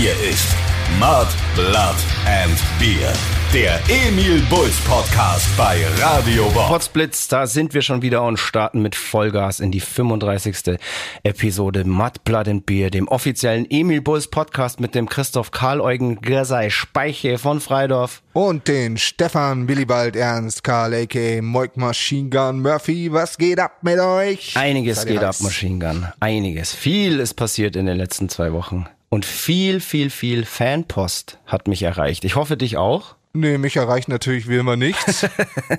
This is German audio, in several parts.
Hier ist Mud, Blood and Beer. Der Emil Bulls Podcast bei Radio Bob. Potsblitz, da sind wir schon wieder und starten mit Vollgas in die 35. Episode Mud, Blood and Beer, dem offiziellen Emil Bulls Podcast mit dem Christoph Karl Eugen Gersei Speiche von Freidorf. Und den Stefan Willibald Ernst Karl a.k. Moik Machine Gun Murphy. Was geht ab mit euch? Einiges geht ab? Machine Gun. Einiges. Viel ist passiert in den letzten zwei Wochen. Und viel, viel, viel Fanpost hat mich erreicht. Ich hoffe, dich auch. Nee, mich erreicht natürlich wie immer nichts.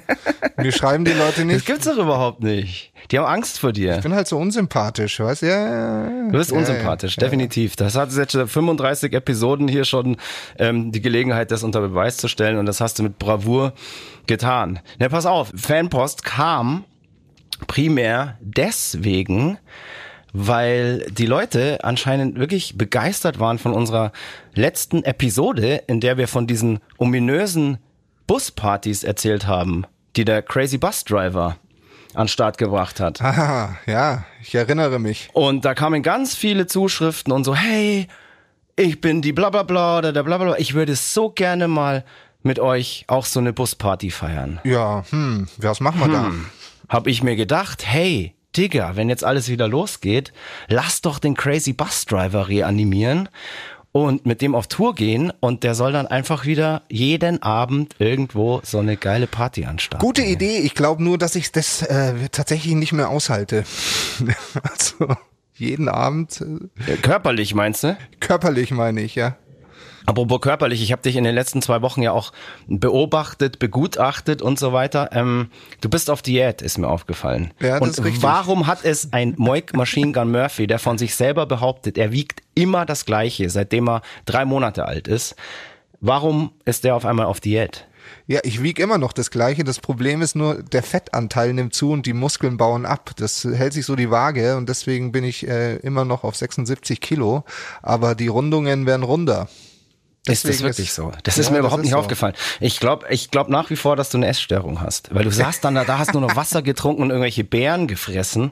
Mir schreiben die Leute Das nicht. gibt's doch überhaupt nicht. Die haben Angst vor dir. Ich bin halt so unsympathisch, weißt du? Ja, Du bist ja, unsympathisch, ja, definitiv. Das hat jetzt schon 35 Episoden hier schon ähm, die Gelegenheit, das unter Beweis zu stellen und das hast du mit Bravour getan. Na, pass auf, Fanpost kam primär deswegen, weil die Leute anscheinend wirklich begeistert waren von unserer letzten Episode, in der wir von diesen ominösen Buspartys erzählt haben, die der Crazy Bus Driver an Start gebracht hat. Haha, ja, ich erinnere mich. Und da kamen ganz viele Zuschriften und so, hey, ich bin die Blablabla oder der Blablabla. Ich würde so gerne mal mit euch auch so eine Busparty feiern. Ja, hm, was machen wir da? Hab ich mir gedacht, hey, Digga, wenn jetzt alles wieder losgeht, lass doch den Crazy Bus Driver reanimieren und mit dem auf Tour gehen und der soll dann einfach wieder jeden Abend irgendwo so eine geile Party anstarten. Gute Idee. Ich glaube nur, dass ich das äh, tatsächlich nicht mehr aushalte. also jeden Abend äh, Körperlich meinst du? körperlich meine ich, ja. Apropos körperlich, ich habe dich in den letzten zwei Wochen ja auch beobachtet, begutachtet und so weiter. Ähm, du bist auf Diät, ist mir aufgefallen. Ja, das und ist richtig. warum hat es ein Moik Machine Gun Murphy, der von sich selber behauptet, er wiegt immer das Gleiche, seitdem er drei Monate alt ist? Warum ist der auf einmal auf Diät? Ja, ich wiege immer noch das Gleiche. Das Problem ist nur, der Fettanteil nimmt zu und die Muskeln bauen ab. Das hält sich so die Waage und deswegen bin ich äh, immer noch auf 76 Kilo. Aber die Rundungen werden runder. Ist das Deswegen wirklich ist- so? Das Ja, ist mir überhaupt ist nicht so. aufgefallen. Ich glaube ich glaub nach wie vor, dass du eine Essstörung hast. Weil du saßt dann da, da hast nur noch Wasser getrunken und irgendwelche Beeren gefressen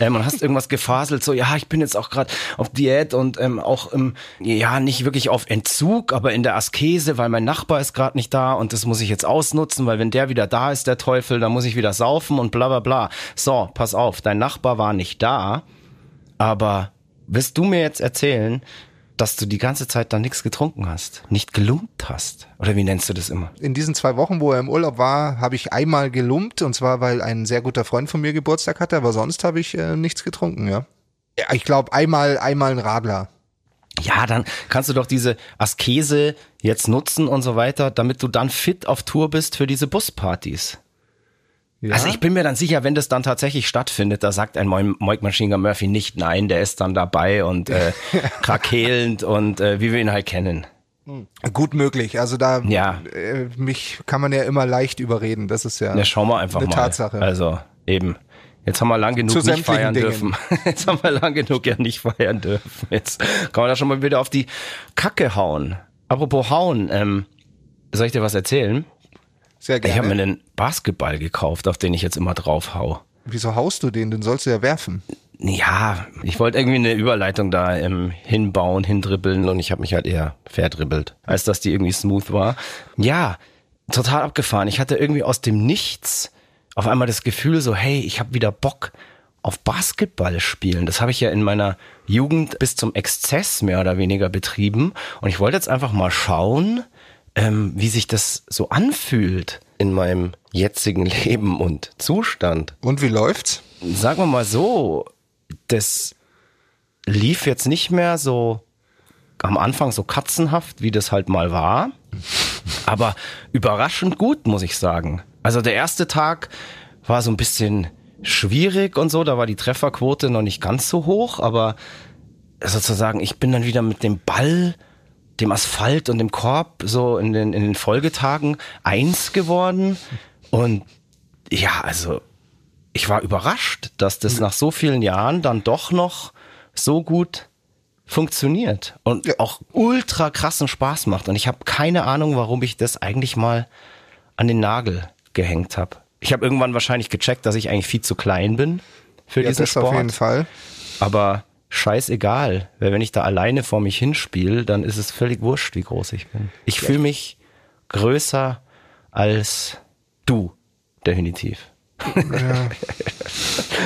ähm, und hast irgendwas gefaselt, so, ja, ich bin jetzt auch gerade auf Diät und ähm, auch, im, ja, nicht wirklich auf Entzug, aber in der Askese, weil mein Nachbar ist gerade nicht da und das muss ich jetzt ausnutzen, weil wenn der wieder da ist, der Teufel, dann muss ich wieder saufen und bla bla bla. So, pass auf, dein Nachbar war nicht da, aber wirst du mir jetzt erzählen, dass du die ganze Zeit dann nichts getrunken hast, nicht gelumpt hast? Oder wie nennst du das immer? In diesen zwei Wochen, wo er im Urlaub war, habe ich einmal gelumpt und zwar, weil ein sehr guter Freund von mir Geburtstag hatte, aber sonst habe ich äh, nichts getrunken, ja. Ich glaube einmal, einmal ein Radler. Ja, dann kannst du doch diese Askese jetzt nutzen und so weiter, damit du dann fit auf Tour bist für diese Buspartys. Ja? Also ich bin mir dann sicher, wenn das dann tatsächlich stattfindet, da sagt ein Moik Machine Gun Murphy nicht nein, der ist dann dabei und äh, krakelnd und äh, wie wir ihn halt kennen. Gut möglich. Also da Ja. äh, mich kann man ja immer leicht überreden. Das ist ja, Ja, schauen wir einfach eine mal. Tatsache. Also eben. Jetzt haben wir lang genug nicht feiern Dingen. dürfen. Jetzt haben wir lang genug ja nicht feiern dürfen. Jetzt kann man da schon mal wieder auf die Kacke hauen. Apropos hauen, ähm, soll ich dir was erzählen? Sehr Ich habe gerne. mir einen Basketball gekauft, auf den ich jetzt immer drauf hau. Wieso haust du den? Den sollst du ja werfen. Ja, ich wollte irgendwie eine Überleitung da ähm, hinbauen, hindribbeln und ich habe mich halt eher verdribbelt, als dass die irgendwie smooth war. Ja, total abgefahren. Ich hatte irgendwie aus dem Nichts auf einmal das Gefühl so, hey, ich habe wieder Bock auf Basketball spielen. Das habe ich ja in meiner Jugend bis zum Exzess mehr oder weniger betrieben und ich wollte jetzt einfach mal schauen, ähm, wie sich das so anfühlt in meinem jetzigen Leben und Zustand Und wie läuft's? sagen wir mal so, das lief jetzt nicht mehr so am Anfang so katzenhaft, wie das halt mal war. Aber überraschend gut, muss ich sagen. Also der erste Tag war so ein bisschen schwierig und so, da war die Trefferquote noch nicht ganz so hoch, aber sozusagen, ich bin dann wieder mit dem Ball, dem Asphalt und dem Korb so in den, in den Folgetagen eins geworden. Und ja, also ich war überrascht, dass das nach so vielen Jahren dann doch noch so gut funktioniert und Ja. auch ultra krassen Spaß macht. Und ich habe keine Ahnung, warum ich das eigentlich mal an den Nagel gehängt habe. Ich habe irgendwann wahrscheinlich gecheckt, dass ich eigentlich viel zu klein bin für Ja, diesen das Sport. auf jeden Fall. Aber scheißegal. Weil wenn ich da alleine vor mich hinspiele, dann ist es völlig wurscht, wie groß ich bin. Ich fühle mich größer als du, definitiv. Ja.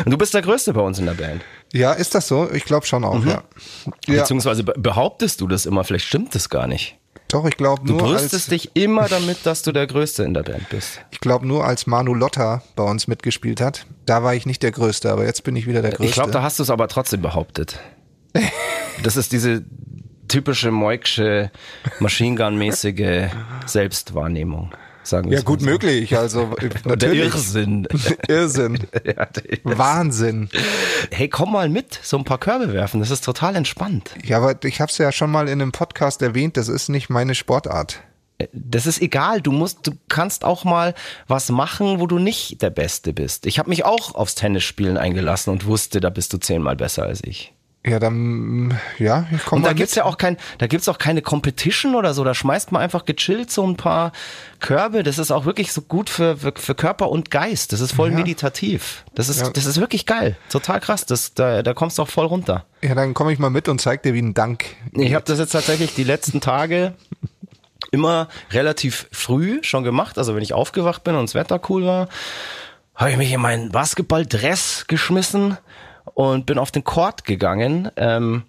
Und du bist der Größte bei uns in der Band. Ja, ist das so? Ich glaube schon auch, mhm. ja. Beziehungsweise behauptest du das immer, vielleicht stimmt das gar nicht. Doch, ich glaube nur. Du brüstest dich immer damit, dass du der Größte in der Band bist. Ich glaube nur, als Manu Lotta bei uns mitgespielt hat, da war ich nicht der Größte, aber jetzt bin ich wieder der Größte. Ich glaube, da hast du es aber trotzdem behauptet. das ist diese typische Moiksche, Machine Gun-mäßige Selbstwahrnehmung sagen Ja, gut so. möglich. Also natürlich. Der Irrsinn. Irrsinn. ja, Wahnsinn. Hey, komm mal mit, so ein paar Körbe werfen. Das ist total entspannt. Ja, aber ich habe es ja schon mal in einem Podcast erwähnt. Das ist nicht meine Sportart. Äh, das ist egal. Du musst, du kannst auch mal was machen, wo du nicht der Beste bist. Ich habe mich auch aufs Tennisspielen eingelassen und wusste, da bist du zehnmal besser als ich. Ja, dann, ja, ich komme Und da gibt's ja auch kein, da gibt's auch keine Competition oder so. Da schmeißt man einfach gechillt so ein paar Körbe. Das ist auch wirklich so gut für, für, für Körper und Geist. Das ist voll ja. meditativ. Das ist, ja. das ist wirklich geil. Total krass. Das, da, da kommst du auch voll runter. Ja, dann komme ich mal mit und zeig dir, wie ein Dank. Ich habe das jetzt tatsächlich die letzten Tage immer relativ früh schon gemacht. Also wenn ich aufgewacht bin und das Wetter cool war, habe ich mich in meinen Basketballdress geschmissen und bin auf den Court gegangen. Ähm,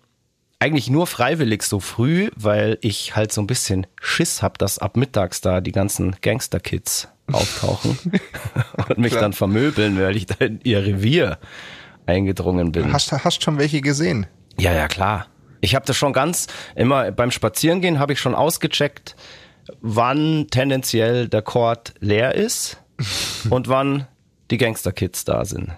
eigentlich nur freiwillig so früh, weil ich halt so ein bisschen Schiss hab, dass ab mittags da die ganzen Gangster-Kids auftauchen und mich Klar. dann vermöbeln, weil ich da in ihr Revier eingedrungen bin. Hast, hast schon welche gesehen? Ja, ja, klar. Ich habe das schon ganz immer beim Spazierengehen habe ich schon ausgecheckt, wann tendenziell der Court leer ist und wann die Gangster-Kids da sind.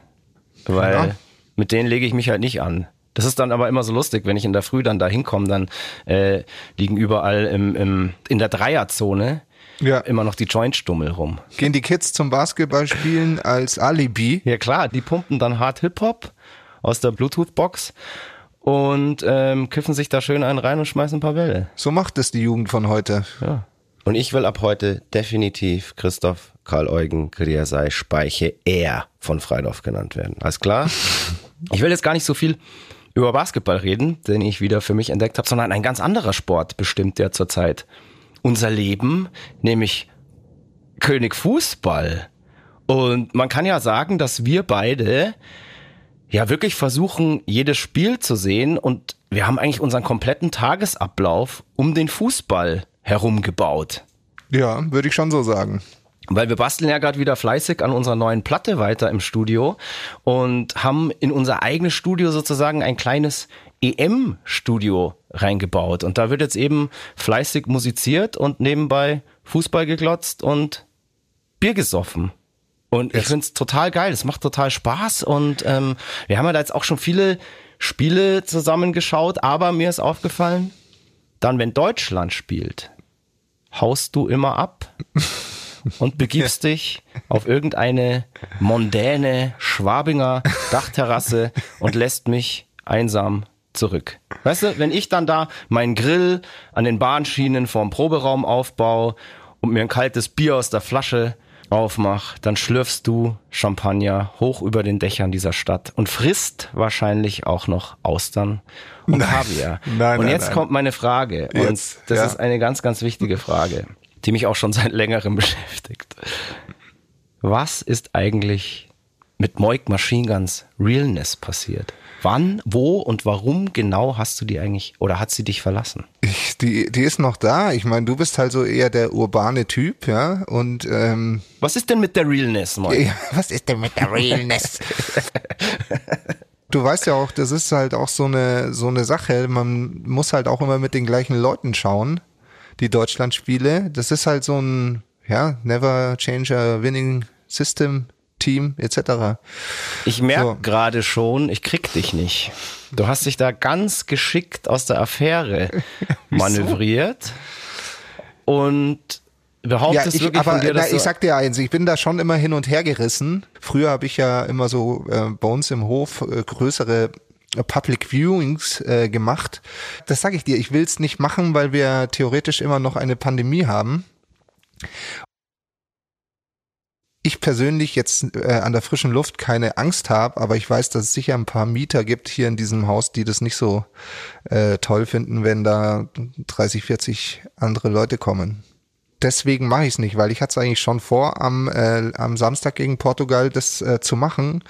Weil ja mit denen lege ich mich halt nicht an. Das ist dann aber immer so lustig, wenn ich in der Früh dann da hinkomme, dann äh, liegen überall im, im, in der Dreierzone ja. immer noch die Jointstummel rum. Gehen die Kids zum Basketballspielen als Alibi? Ja klar, die pumpen dann hart Hip-Hop aus der Bluetooth-Box und ähm, kiffen sich da schön einen rein und schmeißen ein paar Bälle. So macht es die Jugend von heute. Ja. Und ich will ab heute definitiv Christoph Karl Eugen Griasei Speiche er von Freidorf genannt werden. Alles klar? Ich will jetzt gar nicht so viel über Basketball reden, den ich wieder für mich entdeckt habe, sondern ein ganz anderer Sport bestimmt ja zurzeit unser Leben, nämlich König Fußball. Und man kann ja sagen, dass wir beide ja wirklich versuchen, jedes Spiel zu sehen und wir haben eigentlich unseren kompletten Tagesablauf um den Fußball herum gebaut. Ja, würde ich schon so sagen. Weil wir basteln ja gerade wieder fleißig an unserer neuen Platte weiter im Studio und haben in unser eigenes Studio sozusagen ein kleines EM-Studio reingebaut. Und da wird jetzt eben fleißig musiziert und nebenbei Fußball geglotzt und Bier gesoffen. Und ich finde es total geil, es macht total Spaß und ähm, wir haben ja da jetzt auch schon viele Spiele zusammengeschaut, aber mir ist aufgefallen, dann wenn Deutschland spielt, haust du immer ab. und begibst dich auf irgendeine mondäne Schwabinger Dachterrasse und lässt mich einsam zurück. Weißt du, wenn ich dann da meinen Grill an den Bahnschienen vorm Proberaum aufbaue und mir ein kaltes Bier aus der Flasche aufmach, dann schlürfst du Champagner hoch über den Dächern dieser Stadt und frisst wahrscheinlich auch noch Austern und nein, Kaviar. Nein, und jetzt nein. kommt meine Frage jetzt, und das ja. ist eine ganz, ganz wichtige Frage die mich auch schon seit längerem beschäftigt. Was ist eigentlich mit Moik Machine Guns Realness passiert? Wann, wo und warum genau hast du die eigentlich oder hat sie dich verlassen? Ich, die, die ist noch da. Ich meine, du bist halt so eher der urbane Typ, ja. Und ähm, was ist denn mit der Realness, Moik? Was ist denn mit der Realness? du weißt ja auch, das ist halt auch so eine so eine Sache. Man muss halt auch immer mit den gleichen Leuten schauen die Deutschlandspiele. Das ist halt so ein, ja, never change a winning system Team etc. Ich merke so. gerade schon, ich krieg dich nicht. Du hast dich da ganz geschickt aus der Affäre manövriert und behauptest ja, ich, wirklich aber, von dir, na, ich sag dir eins, ich bin da schon immer hin und her gerissen. Früher habe ich ja immer so äh, bei uns im Hof äh, größere Public Viewings äh, gemacht. Das sage ich dir, ich will es nicht machen, weil wir theoretisch immer noch eine Pandemie haben. ich persönlich jetzt äh, an der frischen Luft keine Angst habe, aber ich weiß, dass es sicher ein paar Mieter gibt hier in diesem Haus, die das nicht so äh, toll finden, wenn da 30, 40 andere Leute kommen. Deswegen mache ich es nicht, weil ich hatte es eigentlich schon vor, am, äh, am Samstag gegen Portugal das äh, zu machen.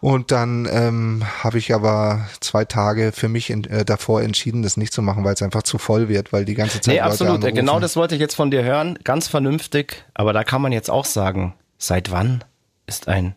Und dann ähm, habe ich aber zwei Tage für mich in, äh, davor entschieden, das nicht zu machen, weil es einfach zu voll wird, weil die ganze Zeit. Nee, Leute absolut. anrufen. Genau das wollte ich jetzt von dir hören. Ganz vernünftig. Aber da kann man jetzt auch sagen, seit wann ist ein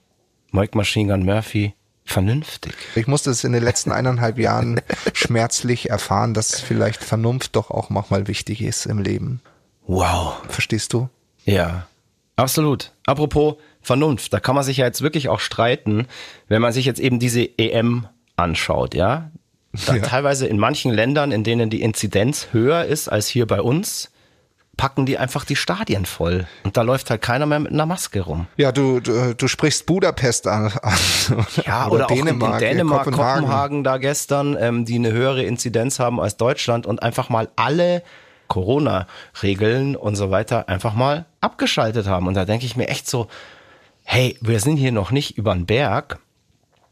Mike Machine Gun Murphy vernünftig? Ich musste es in den letzten eineinhalb Jahren schmerzlich erfahren, dass vielleicht Vernunft doch auch manchmal wichtig ist im Leben. Wow. Verstehst du? Ja, absolut. Apropos Vernunft, da kann man sich ja jetzt wirklich auch streiten, wenn man sich jetzt eben diese EM anschaut, ja. Da Ja. Teilweise in manchen Ländern, in denen die Inzidenz höher ist als hier bei uns, packen die einfach die Stadien voll. Und da läuft halt keiner mehr mit einer Maske rum. Ja, du, du, du sprichst Budapest an. Ja, oder, auch in, in äh, Dänemark, Kopenhagen. da gestern, ähm, die eine höhere Inzidenz haben als Deutschland und einfach mal alle Corona-Regeln und so weiter einfach mal abgeschaltet haben. Und da denke ich mir echt so, hey, wir sind hier noch nicht über den Berg.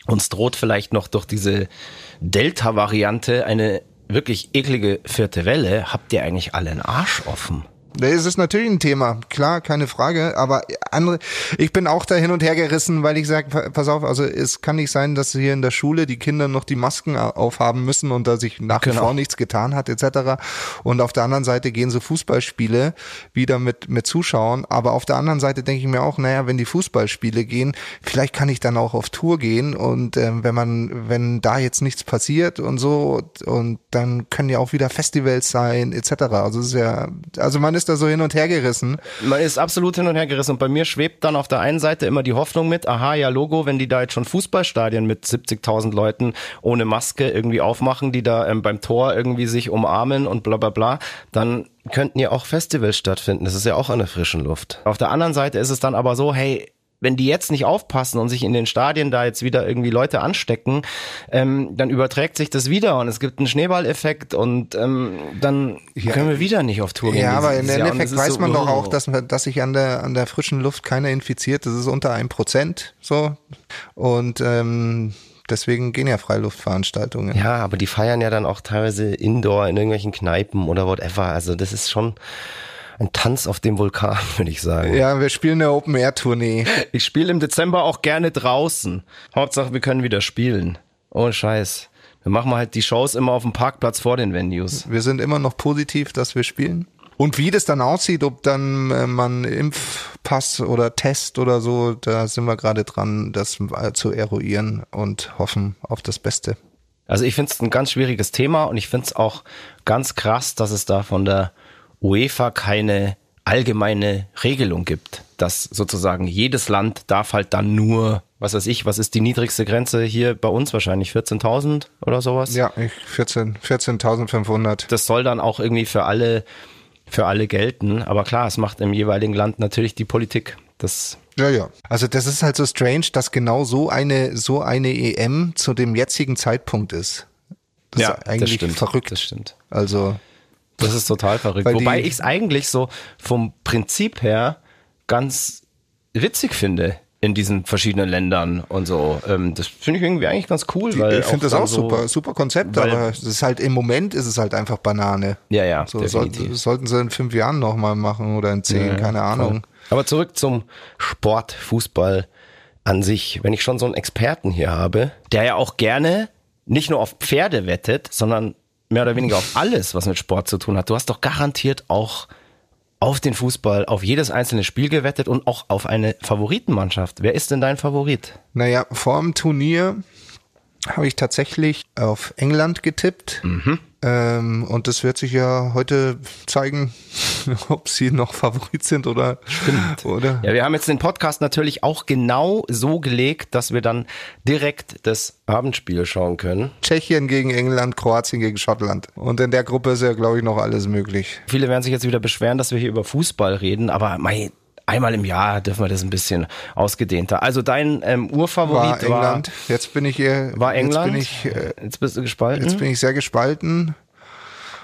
Uns droht vielleicht noch durch diese Delta-Variante eine wirklich eklige vierte Welle. Habt ihr eigentlich alle einen Arsch offen? Es ist natürlich ein Thema, klar, keine Frage, aber andere, ich bin auch da hin und her gerissen, weil ich sage, pass auf, also es kann nicht sein, dass hier in der Schule die Kinder noch die Masken aufhaben müssen und da sich nach wie Genau. vor nichts getan hat, etc. Und auf der anderen Seite gehen so Fußballspiele wieder mit, mit Zuschauern, aber auf der anderen Seite denke ich mir auch, naja, wenn die Fußballspiele gehen, vielleicht kann ich dann auch auf Tour gehen und ähm, wenn man, wenn da jetzt nichts passiert und so, und dann können ja auch wieder Festivals sein, etc. Also es ist ja, also man ist da so hin und her gerissen. Man ist absolut hin und her gerissen. Und bei mir schwebt dann auf der einen Seite immer die Hoffnung mit, aha, ja, Logo, wenn die da jetzt schon Fußballstadien mit 70.000 Leuten ohne Maske irgendwie aufmachen, die da ähm, beim Tor irgendwie sich umarmen und bla bla bla, dann könnten ja auch Festivals stattfinden. Das ist ja auch an der frischen Luft. Auf der anderen Seite ist es dann aber so, hey, wenn die jetzt nicht aufpassen und sich in den Stadien da jetzt wieder irgendwie Leute anstecken, ähm, dann überträgt sich das wieder und es gibt einen Schneeballeffekt und ähm, dann können wir wieder nicht auf Tour gehen. Ja, aber im Endeffekt weiß so, man doch auch, dass, dass sich an der, an der frischen Luft keiner infiziert. Das ist unter einem Prozent so. Und ähm, deswegen gehen ja Freiluftveranstaltungen. Ja, aber die feiern ja dann auch teilweise indoor in irgendwelchen Kneipen oder whatever. Also das ist schon ein Tanz auf dem Vulkan, würde ich sagen. Ja, wir spielen eine Open-Air-Tournee. Ich spiele im Dezember auch gerne draußen. Hauptsache, wir können wieder spielen. Ohne Scheiß. Wir machen halt die Shows immer auf dem Parkplatz vor den Venues. Wir sind immer noch positiv, dass wir spielen. Und wie das dann aussieht, ob dann äh, man Impfpass oder Test oder so, da sind wir gerade dran, das äh, zu eruieren und hoffen auf das Beste. Also ich finde es ein ganz schwieriges Thema und ich finde es auch ganz krass, dass es da von der UEFA keine allgemeine Regelung gibt, dass sozusagen jedes Land darf halt dann nur, was weiß ich, was ist die niedrigste Grenze hier bei uns wahrscheinlich 14.000 oder sowas? Ja, ich 14 14.500. Das soll dann auch irgendwie für alle für alle gelten, aber klar, es macht im jeweiligen Land natürlich die Politik. Das Ja, ja. Also das ist halt so strange, dass genau so eine so eine EM zu dem jetzigen Zeitpunkt ist. Das ist eigentlich das stimmt, verrückt. Das stimmt. Also Das ist total verrückt. Wobei die- ich es eigentlich so vom Prinzip her ganz witzig finde in diesen verschiedenen Ländern und so. Ähm, das finde ich irgendwie eigentlich ganz cool, weil ich finde das auch so, super, super Konzept, aber es ist halt im Moment ist es halt einfach Banane. Ja, ja, So sollten, sollten sie in fünf Jahren nochmal machen oder in zehn, keine Ahnung. Aber zurück zum Sport, Fußball an sich. Wenn ich schon so einen Experten hier habe, der ja auch gerne nicht nur auf Pferde wettet, sondern mehr oder weniger auf alles, was mit Sport zu tun hat. Du hast doch garantiert auch auf den Fußball, auf jedes einzelne Spiel gewettet und auch auf eine Favoritenmannschaft. Wer ist denn dein Favorit? Naja, vor dem Turnier habe ich tatsächlich auf England getippt. Mhm. Ähm, und das wird sich ja heute zeigen, ob sie noch Favorit sind oder. Stimmt. Oder? Ja, wir haben jetzt den Podcast natürlich auch genau so gelegt, dass wir dann direkt das Abendspiel schauen können. Tschechien gegen England, Kroatien gegen Schottland. Und in der Gruppe ist ja, glaube ich, noch alles möglich. Viele werden sich jetzt wieder beschweren, dass wir hier über Fußball reden, aber mei, einmal im Jahr dürfen wir das ein bisschen ausgedehnter. Also dein ähm, War Urfavorit England. Jetzt bin ich hier. war, war England. Jetzt bin ich, äh, jetzt bist du gespalten. jetzt bin ich sehr gespalten.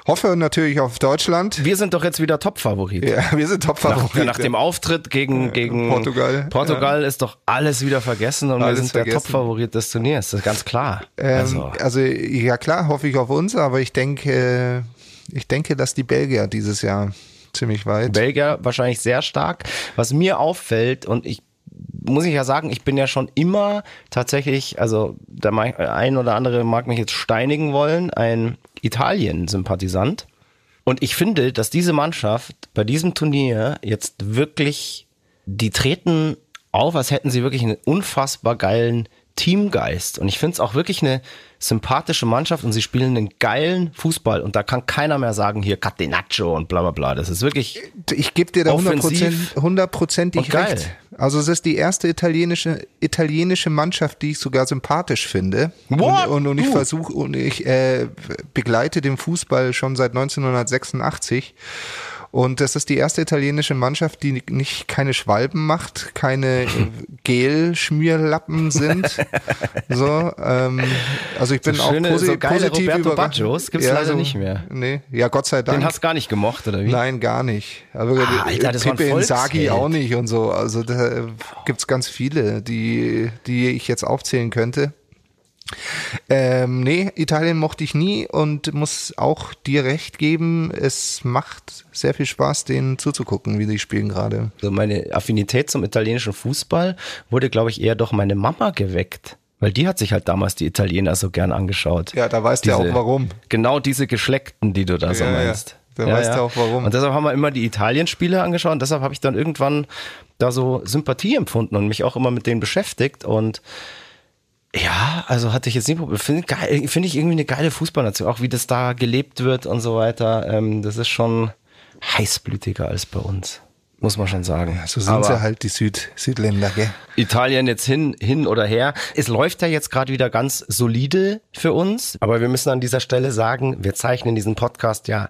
Hoffe natürlich auf Deutschland. Wir sind doch jetzt wieder Topfavorit. Ja, wir sind Top-Favorit. Nach, nach dem Auftritt gegen, gegen Portugal. Portugal ist doch alles wieder vergessen und Alles wir sind der vergessen. Top-Favorit des Turniers. Das ist ganz klar. Ähm, also, also. ja klar, hoffe ich auf uns, aber ich denke, ich denke, dass die Belgier dieses Jahr ziemlich weit. Belgier wahrscheinlich sehr stark. Was mir auffällt und ich muss ich ja sagen, ich bin ja schon immer tatsächlich, also der ein oder andere mag mich jetzt steinigen wollen, ein Italien-Sympathisant. Und ich finde, dass diese Mannschaft bei diesem Turnier jetzt wirklich, die treten auf, als hätten sie wirklich einen unfassbar geilen Teamgeist. Und ich finde es auch wirklich eine sympathische Mannschaft und sie spielen einen geilen Fußball. Und da kann keiner mehr sagen, hier Catenaccio und bla bla bla. Das ist wirklich Ich gebe dir da Offensiv 100%, hundertprozentig und geil. recht. Also es ist die erste italienische italienische Mannschaft, die ich sogar sympathisch finde. What? Und, und, und ich versuche und ich äh, begleite den Fußball schon seit 1986. Und das ist die erste italienische Mannschaft, die nicht keine Schwalben macht, keine Gel-Schmierlappen sind. so, ähm, also ich bin So auch schöne, posi so geile positiv Roberto überrascht. Baggios gibt's leider nicht mehr. Nee, ja Gott sei Dank. Den hast du gar nicht gemocht, oder wie? Nein, gar nicht. Aber Ah, Alter, das war ein Pippe Volksheld. auch nicht und so. Also da gibt's ganz viele, die, die ich jetzt aufzählen könnte. Ähm, nee, Italien mochte ich nie und muss auch dir recht geben. Es macht sehr viel Spaß, denen zuzugucken, wie die spielen gerade. Also meine Affinität zum italienischen Fußball wurde, glaube ich, eher durch meine Mama geweckt. Weil die hat sich halt damals die Italiener so gern angeschaut. Ja, da weißt du ja auch warum. Genau diese Geschleckten, die du da so Ja, ja. meinst. Da weißt du auch warum. Und deshalb haben wir immer die Italien-Spiele angeschaut und deshalb habe ich dann irgendwann da so Sympathie empfunden und mich auch immer mit denen beschäftigt und ja, also hatte ich jetzt nie Probleme. Finde finde ich irgendwie eine geile Fußballnation, auch wie das da gelebt wird und so weiter. Ähm, das ist schon heißblütiger als bei uns, muss man schon sagen. So sind Aber sie halt, die Süd Südländer, gell? Italien jetzt hin, hin oder her. Es läuft ja jetzt gerade wieder ganz solide für uns, aber wir müssen an dieser Stelle sagen, wir zeichnen diesen Podcast ja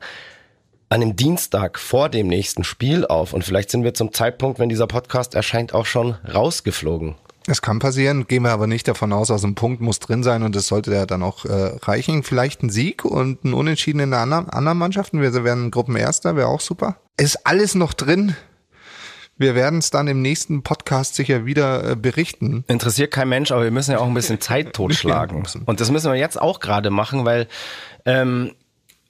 an dem Dienstag vor dem nächsten Spiel auf und vielleicht sind wir zum Zeitpunkt, wenn dieser Podcast erscheint, auch schon rausgeflogen. Es kann passieren, gehen wir aber nicht davon aus, aus einem Punkt muss drin sein und das sollte ja dann auch äh, reichen. Vielleicht ein Sieg und ein Unentschieden in der anderen, Mannschaften. Wir werden Gruppenerster, wäre auch super. Ist alles noch drin. Wir werden es dann im nächsten Podcast sicher wieder äh, berichten. Interessiert kein Mensch, aber wir müssen ja auch ein bisschen Zeit totschlagen. Und das müssen wir jetzt auch gerade machen, weil ähm,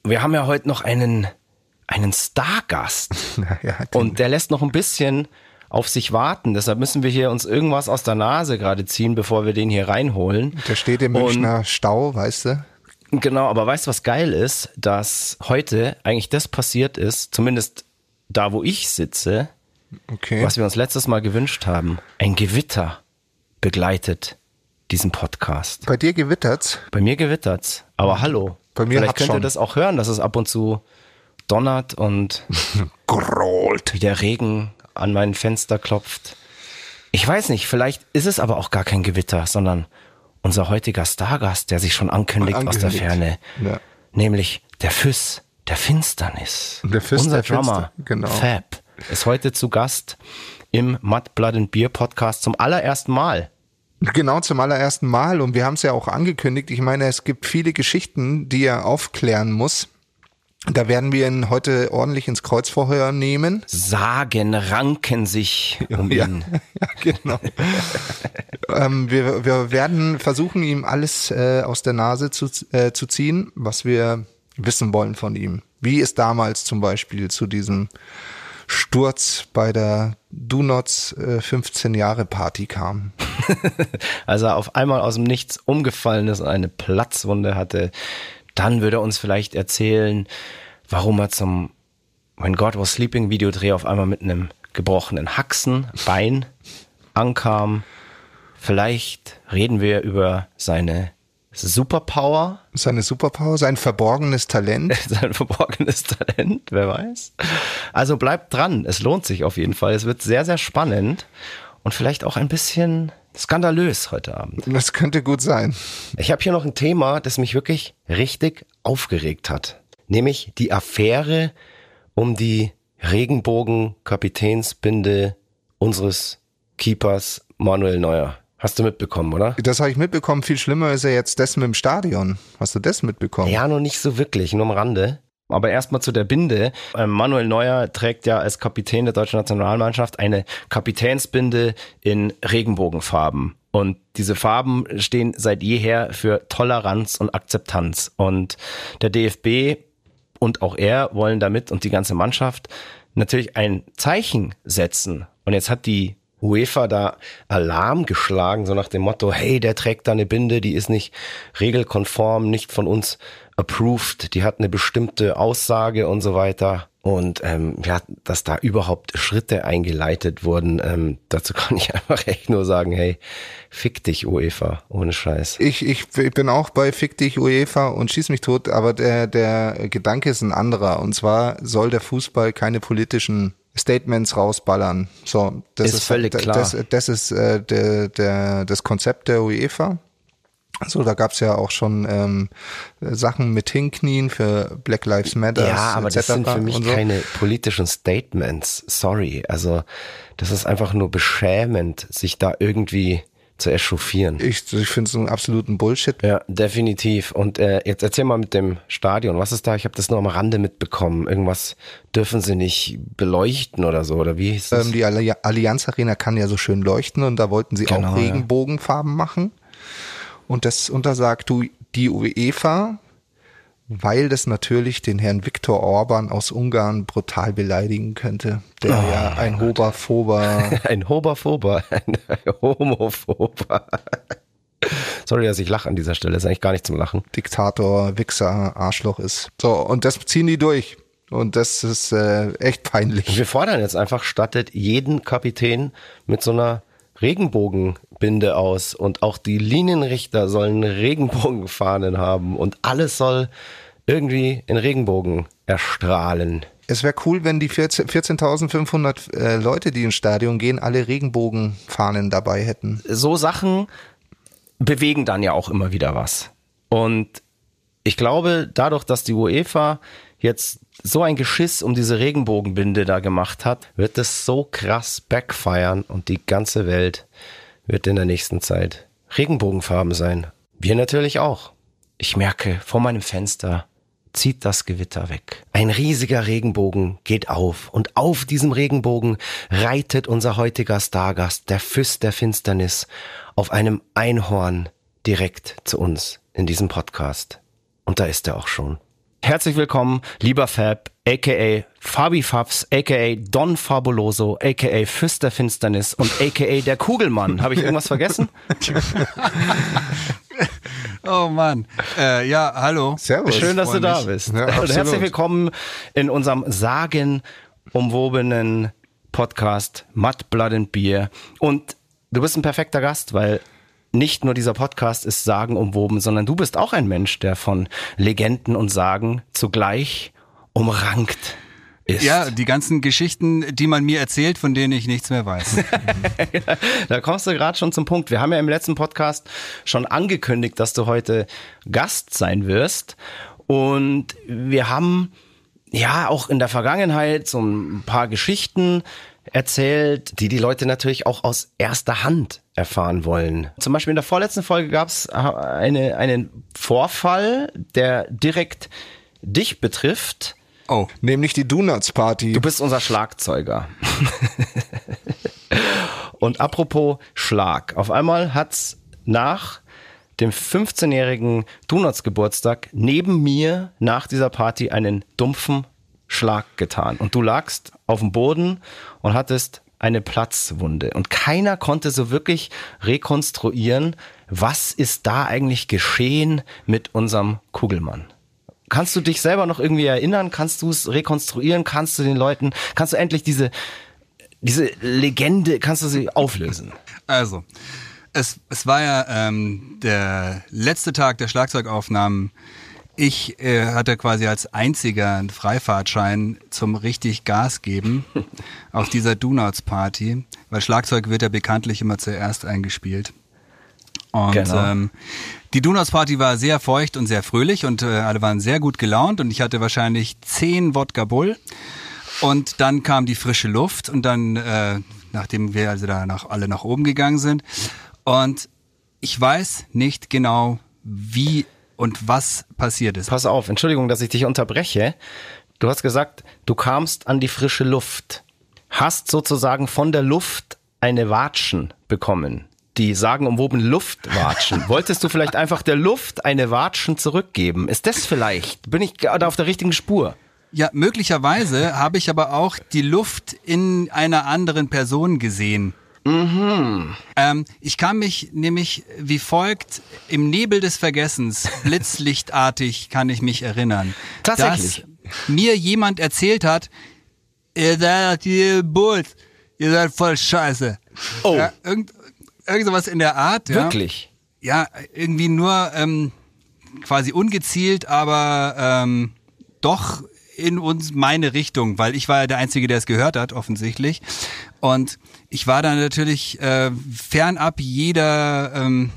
wir haben ja heute noch einen, einen Stargast. Ja, Und der lässt noch ein bisschen auf sich warten. Deshalb müssen wir hier uns irgendwas aus der Nase gerade ziehen, bevor wir den hier reinholen. der steht im Münchner Stau, weißt du? Genau, aber weißt du, was geil ist? Dass heute eigentlich das passiert ist, zumindest da, wo ich sitze, Okay. was wir uns letztes Mal gewünscht haben. Ein Gewitter begleitet diesen Podcast. Bei dir gewittert's? Bei mir gewittert's. Aber hallo. Bei mir Vielleicht könnt ihr schon. das auch hören, dass es ab und zu donnert und Grollt. wie der Regen an mein Fenster klopft. Ich weiß nicht, vielleicht ist es aber auch gar kein Gewitter, sondern unser heutiger Stargast, der sich schon ankündigt, aus der. Ferne. Ja. Nämlich der Füss der Finsternis. Der Füss Unser der Drummer, Finster- genau. Fab, ist heute zu Gast im Mud, Blood and Beer Podcast zum allerersten Mal. Genau zum allerersten Mal und wir haben es ja auch angekündigt. Ich meine, es gibt viele Geschichten, die er aufklären muss. Da werden wir ihn heute ordentlich ins Kreuzverhör nehmen. Sagen ranken sich um Ja, ihn. ja genau. ähm, wir, wir werden versuchen, ihm alles äh, aus der Nase zu, äh, zu ziehen, was wir wissen wollen von ihm. Wie es damals zum Beispiel zu diesem Sturz bei der Donuts äh, 15 Jahre Party kam. Als er auf einmal aus dem Nichts umgefallen ist und eine Platzwunde hatte, dann würde er uns vielleicht erzählen, warum er zum When God Was Sleeping Videodreh auf einmal mit einem gebrochenen Haxen, Bein ankam. Vielleicht reden wir über seine Superpower, Seine Superpower, sein verborgenes Talent. sein verborgenes Talent, wer weiß. Also bleibt dran, es lohnt sich auf jeden Fall. Es wird sehr, sehr spannend und vielleicht auch ein bisschen skandalös heute Abend. Das könnte gut sein. Ich habe hier noch ein Thema, das mich wirklich richtig aufgeregt hat. Nämlich die Affäre um die Regenbogen-Kapitänsbinde unseres Keepers Manuel Neuer. Hast du mitbekommen, oder? Das habe ich mitbekommen. Viel schlimmer ist ja jetzt das mit dem Stadion. Hast du das mitbekommen? Ja, nur nicht so wirklich, nur am Rande. Aber erstmal zu der Binde. Ähm, Manuel Neuer trägt ja als Kapitän der deutschen Nationalmannschaft eine Kapitänsbinde in Regenbogenfarben. Und diese Farben stehen seit jeher für Toleranz und Akzeptanz. Und der DFB und auch er wollen damit und die ganze Mannschaft natürlich ein Zeichen setzen. Und jetzt hat die UEFA da Alarm geschlagen, so nach dem Motto, hey, der trägt da eine Binde, die ist nicht regelkonform, nicht von uns approved, die hat eine bestimmte Aussage und so weiter. Und ähm, ja, dass da überhaupt Schritte eingeleitet wurden, ähm, dazu kann ich einfach echt nur sagen, hey, fick dich UEFA, ohne Scheiß. Ich, ich, ich bin auch bei fick dich UEFA und schieß mich tot, aber der, der Gedanke ist ein anderer. Und zwar soll der Fußball keine politischen Statements rausballern. So, das ist, ist völlig klar. Das, das ist äh, der, der, das Konzept der UEFA. So, da gab's ja auch schon ähm, Sachen mit Hinknien für Black Lives Matter. Ja, aber das sind für mich so. keine politischen Statements. Sorry. Also das ist einfach nur beschämend, sich da irgendwie zu echauffieren. Ich, ich finde es einen absoluten Bullshit. Ja, definitiv. Und äh, jetzt erzähl mal mit dem Stadion. Was ist da? Ich habe das nur am Rande mitbekommen. Irgendwas dürfen sie nicht beleuchten oder so, oder wie hieß das? Ähm, die Allianz Arena kann ja so schön leuchten und da wollten sie genau, auch Regenbogenfarben ja. machen. Und das untersagt du die UEFA, weil das natürlich den Herrn Viktor Orban aus Ungarn brutal beleidigen könnte, der oh, ja ein Hoberphober. ein Hoberphober, ein Homophober. Sorry, dass ich lache an dieser Stelle, ist eigentlich gar nicht zum Lachen. Diktator, Wichser, Arschloch ist. So, und das ziehen die durch. Und das ist äh, echt peinlich. Wir fordern jetzt einfach, stattet jeden Kapitän mit so einer Regenbogenbinde aus und auch die Linienrichter sollen Regenbogenfahnen haben und alles soll irgendwie in Regenbogen erstrahlen. Es wäre cool, wenn die 14.500 äh, Leute, die ins Stadion gehen, alle Regenbogenfahnen dabei hätten. So Sachen bewegen dann ja auch immer wieder was. Und ich glaube, dadurch, dass die UEFA jetzt so ein Geschiss um diese Regenbogenbinde da gemacht hat, wird es so krass backfeiern und die ganze Welt wird in der nächsten Zeit Regenbogenfarben sein. Wir natürlich auch. Ich merke, vor meinem Fenster zieht das Gewitter weg. Ein riesiger Regenbogen geht auf und auf diesem Regenbogen reitet unser heutiger Stargast, der Fürst der Finsternis, auf einem Einhorn direkt zu uns in diesem Podcast. Und da ist er auch schon. Herzlich willkommen, lieber Fab, aka Fabi Fabs, aka Don Fabuloso, aka Fürst der Finsternis und aka der Kugelmann. Habe ich irgendwas vergessen? oh Mann. Äh, ja, hallo. Servus. Schön, dass du da bist. Ja, herzlich willkommen in unserem sagenumwobenen Podcast Mud, Blood and Beer. Und du bist ein perfekter Gast, weil nicht nur dieser Podcast ist sagenumwoben, sondern du bist auch ein Mensch, der von Legenden und Sagen zugleich umrankt ist. Ja, die ganzen Geschichten, die man mir erzählt, von denen ich nichts mehr weiß. da kommst du gerade schon zum Punkt. Wir haben ja im letzten Podcast schon angekündigt, dass du heute Gast sein wirst. Und wir haben ja auch in der Vergangenheit so ein paar Geschichten erzählt, die die Leute natürlich auch aus erster Hand erfahren wollen. Zum Beispiel in der vorletzten Folge gab es eine, einen Vorfall, der direkt dich betrifft. Oh, nämlich die Donuts Party. Du bist unser Schlagzeuger. Und apropos Schlag. Auf einmal hat's nach dem 15-jährigen Donuts Geburtstag neben mir nach dieser Party einen dumpfen Schlag getan. Und du lagst auf dem Boden und hattest eine Platzwunde. Und keiner konnte so wirklich rekonstruieren, was ist da eigentlich geschehen mit unserem Kugelmann. Kannst du dich selber noch irgendwie erinnern? Kannst du es rekonstruieren? Kannst du den Leuten, kannst du endlich diese, diese Legende, kannst du sie auflösen? Also, es, es war ja ähm, der letzte Tag der Schlagzeugaufnahmen ich äh, hatte quasi als einziger einen Freifahrtschein zum richtig Gas geben auf dieser Donuts-Party, weil Schlagzeug wird ja bekanntlich immer zuerst eingespielt. Und genau. ähm, die Donuts-Party war sehr feucht und sehr fröhlich und äh, alle waren sehr gut gelaunt und ich hatte wahrscheinlich zehn Wodka Bull. Und dann kam die frische Luft und dann, äh, nachdem wir also da nach, alle nach oben gegangen sind. Und ich weiß nicht genau, wie und was passiert ist. Pass auf, Entschuldigung, dass ich dich unterbreche. Du hast gesagt, du kamst an die frische Luft. Hast sozusagen von der Luft eine Watschen bekommen. Die sagenumwobene Luftwatschen. Wolltest du vielleicht einfach der Luft eine Watschen zurückgeben? Ist das vielleicht? Bin ich da auf der richtigen Spur? Ja, möglicherweise habe ich aber auch die Luft in einer anderen Person gesehen. Mhm. Ähm, ich kann mich nämlich wie folgt im Nebel des Vergessens, blitzlichtartig kann ich mich erinnern, Tatsächlich. dass mir jemand erzählt hat, ihr seid die Bulls, ihr seid voll scheiße. Oh. Ja, irgend, irgend sowas in der Art. Ja. Wirklich? Ja, irgendwie nur ähm, quasi ungezielt, aber ähm, doch in uns meine Richtung, weil ich war ja der Einzige, der es gehört hat, offensichtlich. Und ich war dann natürlich äh, fernab jeder ähm,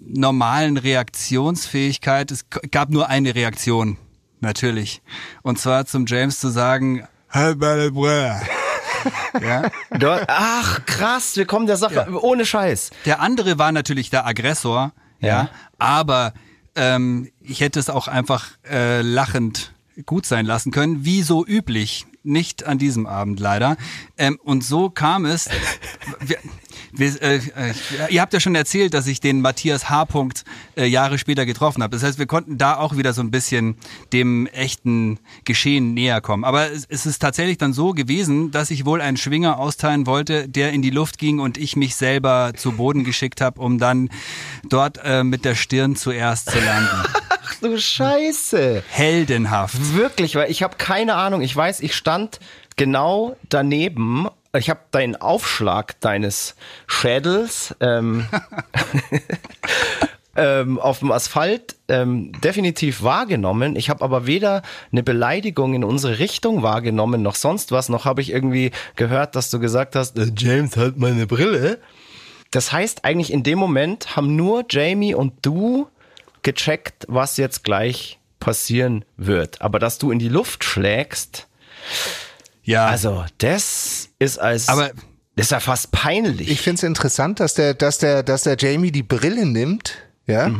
normalen Reaktionsfähigkeit. Es gab nur eine Reaktion, natürlich. Und zwar zum James zu sagen, halt meine Brüder. ja. Ach, krass, wir kommen der Sache ohne Scheiß. Der andere war natürlich der Aggressor, ja, Ja. aber ähm, ich hätte es auch einfach äh, lachend gut sein lassen können, wie so üblich. Nicht an diesem Abend leider. Ähm, und so kam es. Wir, wir, äh, äh, ihr habt ja schon erzählt, dass ich den Matthias H. -Punkt, äh, Jahre später getroffen habe. Das heißt, wir konnten da auch wieder so ein bisschen dem echten Geschehen näher kommen. Aber es, es ist tatsächlich dann so gewesen, dass ich wohl einen Schwinger austeilen wollte, der in die Luft ging und ich mich selber zu Boden geschickt habe, um dann dort äh, mit der Stirn zuerst zu landen. Ach du Scheiße. Heldenhaft. Wirklich, weil ich habe keine Ahnung. Ich weiß, ich stand genau daneben. Ich habe deinen Aufschlag deines Schädels ähm, ähm, auf dem Asphalt ähm, definitiv wahrgenommen. Ich habe aber weder eine Beleidigung in unsere Richtung wahrgenommen noch sonst was, noch habe ich irgendwie gehört, dass du gesagt hast, äh, James halt meine Brille. Das heißt, eigentlich in dem Moment haben nur Jamie und du gecheckt, was jetzt gleich passieren wird. Aber dass du in die Luft schlägst, Ja. also das ist als Aber- das ist ja fast peinlich. Ich finde es interessant, dass der, dass der, dass der Jamie die Brille nimmt, ja.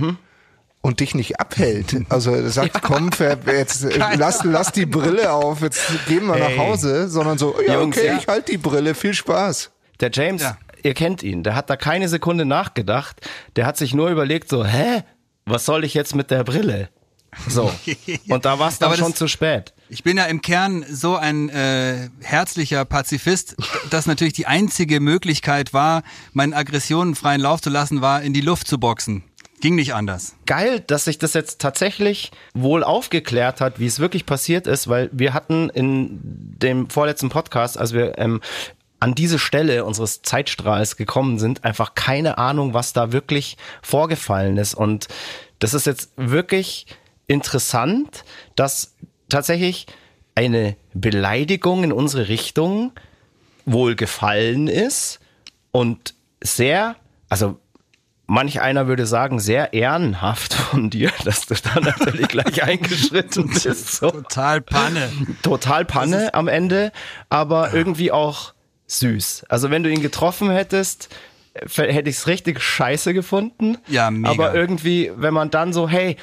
Und dich nicht abhält. Also er sagt, komm, ver- jetzt äh, lass, lass die Brille auf, jetzt gehen wir nach Ey. Hause, sondern so, ja, Jungs, okay, ja. ich halte die Brille, viel Spaß. der James, Ja. ihr kennt ihn, der hat da keine Sekunde nachgedacht. Der hat sich nur überlegt so, hä, was soll ich jetzt mit der Brille? So. Und da war es dann schon zu spät. Ich bin ja im Kern so ein äh, herzlicher Pazifist, dass natürlich die einzige Möglichkeit war, meinen Aggressionen freien Lauf zu lassen, war in die Luft zu boxen. Ging nicht anders. geil, dass sich das jetzt tatsächlich wohl aufgeklärt hat, wie es wirklich passiert ist, weil wir hatten in dem vorletzten Podcast, als wir ähm, an diese Stelle unseres Zeitstrahls gekommen sind, einfach keine Ahnung, was da wirklich vorgefallen ist. Und das ist jetzt wirklich interessant, dass tatsächlich eine Beleidigung in unsere Richtung wohl gefallen ist und sehr, also manch einer würde sagen, sehr ehrenhaft von dir, dass du da natürlich gleich eingeschritten bist. So. Total Panne. Total Panne am Ende, aber irgendwie auch süß. Also wenn du ihn getroffen hättest, äh, hätte ich es richtig scheiße gefunden. Ja, mega. Aber irgendwie, wenn man dann so, hey,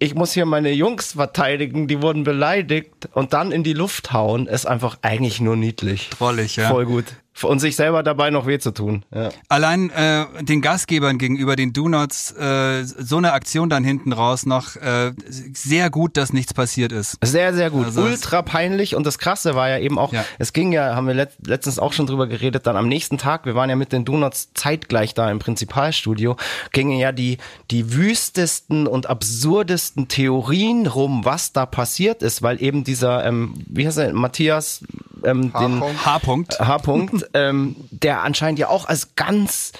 ich muss hier meine Jungs verteidigen, die wurden beleidigt und dann in die Luft hauen, ist einfach eigentlich nur niedlich. Drollig, ja. Voll gut. Und sich selber dabei noch weh zu tun. Ja. Allein äh, den Gastgebern gegenüber, den Do-Nots, äh, so eine Aktion dann hinten raus noch, äh, sehr gut, dass nichts passiert ist. Sehr, sehr gut. Also Ultra peinlich. Und das Krasse war ja eben auch, Ja. es ging ja, haben wir let letztens auch schon drüber geredet, dann am nächsten Tag, wir waren ja mit den Donuts zeitgleich da im Prinzipalstudio, gingen ja die, die wüstesten und absurdesten Theorien rum, was da passiert ist, weil eben dieser, ähm, wie heißt er, Matthias, ähm, den H-Punkt. H-Punkt. Ähm, der anscheinend ja auch als ganz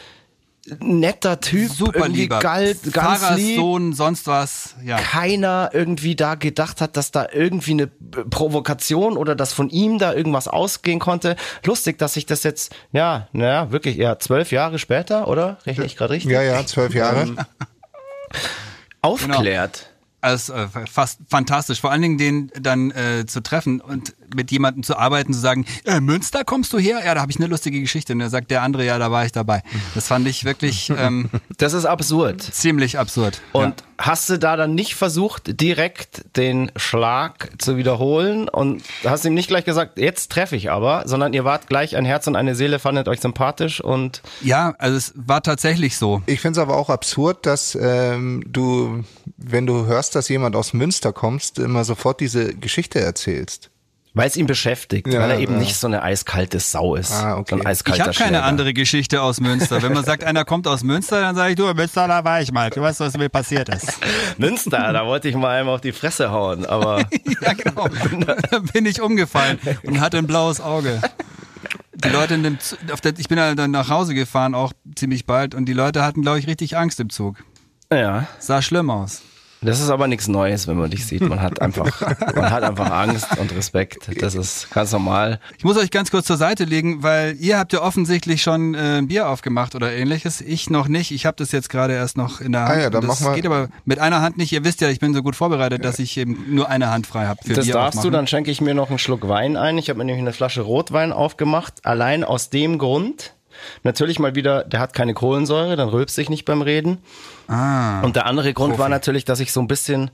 netter Typ Super irgendwie lieber. galt, ganz Pfarrers lieb Sohn, sonst was. Ja. keiner irgendwie da gedacht hat, dass da irgendwie eine Provokation oder dass von ihm da irgendwas ausgehen konnte. Lustig, dass sich das jetzt, ja, naja, wirklich, ja, zwölf Jahre später, oder? Rechne ich gerade richtig? Ja, ja, zwölf Jahre. Ähm, Aufklärt. Also äh, fast fantastisch. Vor allen Dingen den dann äh, zu treffen. Und mit jemandem zu arbeiten, zu sagen, äh, Münster kommst du her? Ja, da habe ich eine lustige Geschichte. Und dann sagt der andere, ja, da war ich dabei. Das fand ich wirklich ähm, Das ist absurd. ziemlich absurd. Und hast du da dann nicht versucht, direkt den Schlag zu wiederholen und hast ihm nicht gleich gesagt, jetzt treffe ich aber, sondern ihr wart gleich ein Herz und eine Seele, fandet euch sympathisch und ja, also es war tatsächlich so. Ich finde es aber auch absurd, dass ähm, du, wenn du hörst, dass jemand aus Münster kommst, immer sofort diese Geschichte erzählst. Weil es ihn beschäftigt, Ja, weil er eben ja. nicht so eine eiskalte Sau ist. Ah, okay. So ein Ich eiskalter habe keine Schläger. andere Geschichte aus Münster. Wenn man sagt, einer kommt aus Münster, dann sage ich, du, in Münster, da war ich mal. Du weißt, was mir passiert ist. Münster, da wollte ich mal einem auf die Fresse hauen, aber ja, genau. Da bin ich umgefallen und hatte ein blaues Auge. Die Leute in dem, auf der, ich bin dann nach Hause gefahren, auch ziemlich bald, und die Leute hatten, glaube ich, richtig Angst im Zug. ja. Sah schlimm aus. Das ist aber nichts Neues, wenn man dich sieht. Man hat einfach, man hat einfach Angst und Respekt. Das ist ganz normal. Ich muss euch ganz kurz zur Seite legen, weil ihr habt ja offensichtlich schon äh, ein Bier aufgemacht oder ähnliches. Ich noch nicht. Ich habe das jetzt gerade erst noch in der Hand. Ah ja, dann das mach mal. geht aber mit einer Hand nicht. Ihr wisst ja, ich bin so gut vorbereitet, dass ich eben nur eine Hand frei habe für Das Bier darfst du, aufmachen. dann schenke ich mir noch einen Schluck Wein ein. Ich habe mir nämlich eine Flasche Rotwein aufgemacht. Allein aus dem Grund. Natürlich mal wieder, der hat keine Kohlensäure, dann rülpst sich nicht beim Reden. Ah. Und der andere Grund war natürlich, dass ich so ein bisschen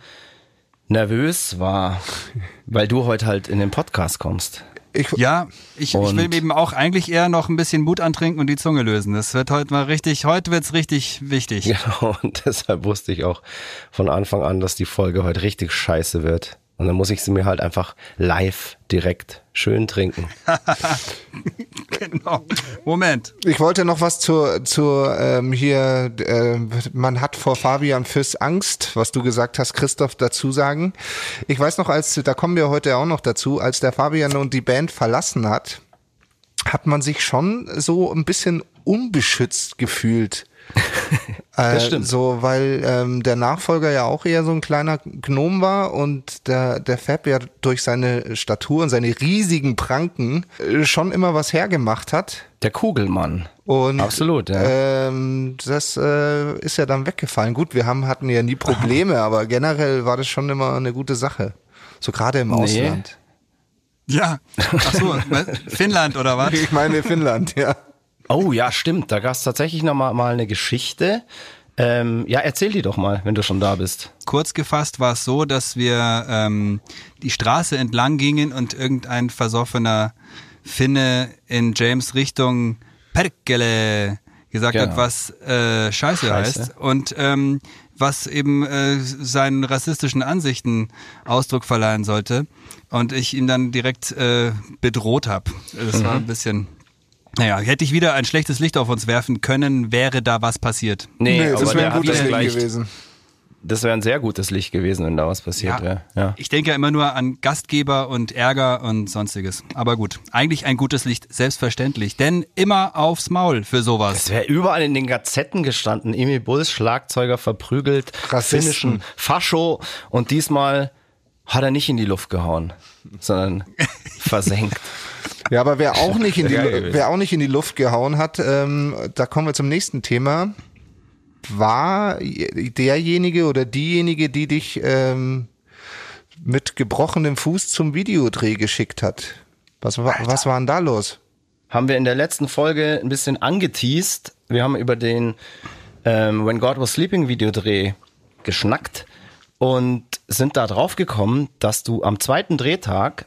nervös war, weil du heute halt in den Podcast kommst. Ich, Ja, ich, ich will eben auch eigentlich eher noch ein bisschen Mut antrinken und die Zunge lösen. Das wird heute mal richtig, heute wird's richtig wichtig. Genau, und deshalb wusste ich auch von Anfang an, dass die Folge heute richtig scheiße wird. Und dann muss ich sie mir halt einfach live direkt schön trinken. Genau. Moment. ich wollte noch was zur, zur ähm, hier, äh, man hat vor Fabian Füss Angst, was du gesagt hast, Christoph, dazu sagen. Ich weiß noch, als, da kommen wir heute auch noch dazu, als der Fabian und die Band verlassen hat, hat man sich schon so ein bisschen unbeschützt gefühlt. Äh, stimmt. So, weil ähm, der Nachfolger ja auch eher so ein kleiner Gnom war und der, der Fab ja durch seine Statur und seine riesigen Pranken äh, schon immer was hergemacht hat. Der Kugelmann. Und Absolut, ja. ähm, das äh, ist ja dann weggefallen. Gut, wir haben, hatten ja nie Probleme, aber generell war das schon immer eine gute Sache. So gerade im Nee. Ausland. Ja. Ach so? Finnland oder was? Ich meine Finnland, ja. Oh ja, stimmt. Da gab es tatsächlich noch mal, eine Geschichte. Ähm, ja, erzähl die doch mal, wenn du schon da bist. Kurz gefasst war es so, dass wir ähm, die Straße entlang gingen und irgendein versoffener Finne in James Richtung Perkele gesagt Genau. hat, was äh, Scheiße, Scheiße. heißt und ähm, was eben äh, seinen rassistischen Ansichten Ausdruck verleihen sollte und ich ihn dann direkt äh, bedroht habe. Das war ein bisschen naja, hätte ich wieder ein schlechtes Licht auf uns werfen können, wäre da was passiert. Nee, Nee, das wäre ein gutes vielleicht- gewesen. Das wäre ein sehr gutes Licht gewesen, wenn da was passiert wäre. Ja. Ich denke ja immer nur an Gastgeber und Ärger und sonstiges. Aber gut, eigentlich ein gutes Licht, selbstverständlich. Denn immer aufs Maul für sowas. Es wäre überall in den Gazetten gestanden. Emil Bulls, Schlagzeuger verprügelt, Rassisten. finnischen Fascho. Und diesmal hat er nicht in die Luft gehauen, sondern versenkt. Ja, aber wer auch nicht in die, wer auch nicht in die Luft gehauen hat, ähm, da kommen wir zum nächsten Thema, war derjenige oder diejenige, die dich ähm, mit gebrochenem Fuß zum Videodreh geschickt hat. Was war, was war denn da los? haben wir in der letzten Folge ein bisschen angeteased. Wir haben über den ähm, When God Was Sleeping Videodreh geschnackt und sind da drauf gekommen, dass du am zweiten Drehtag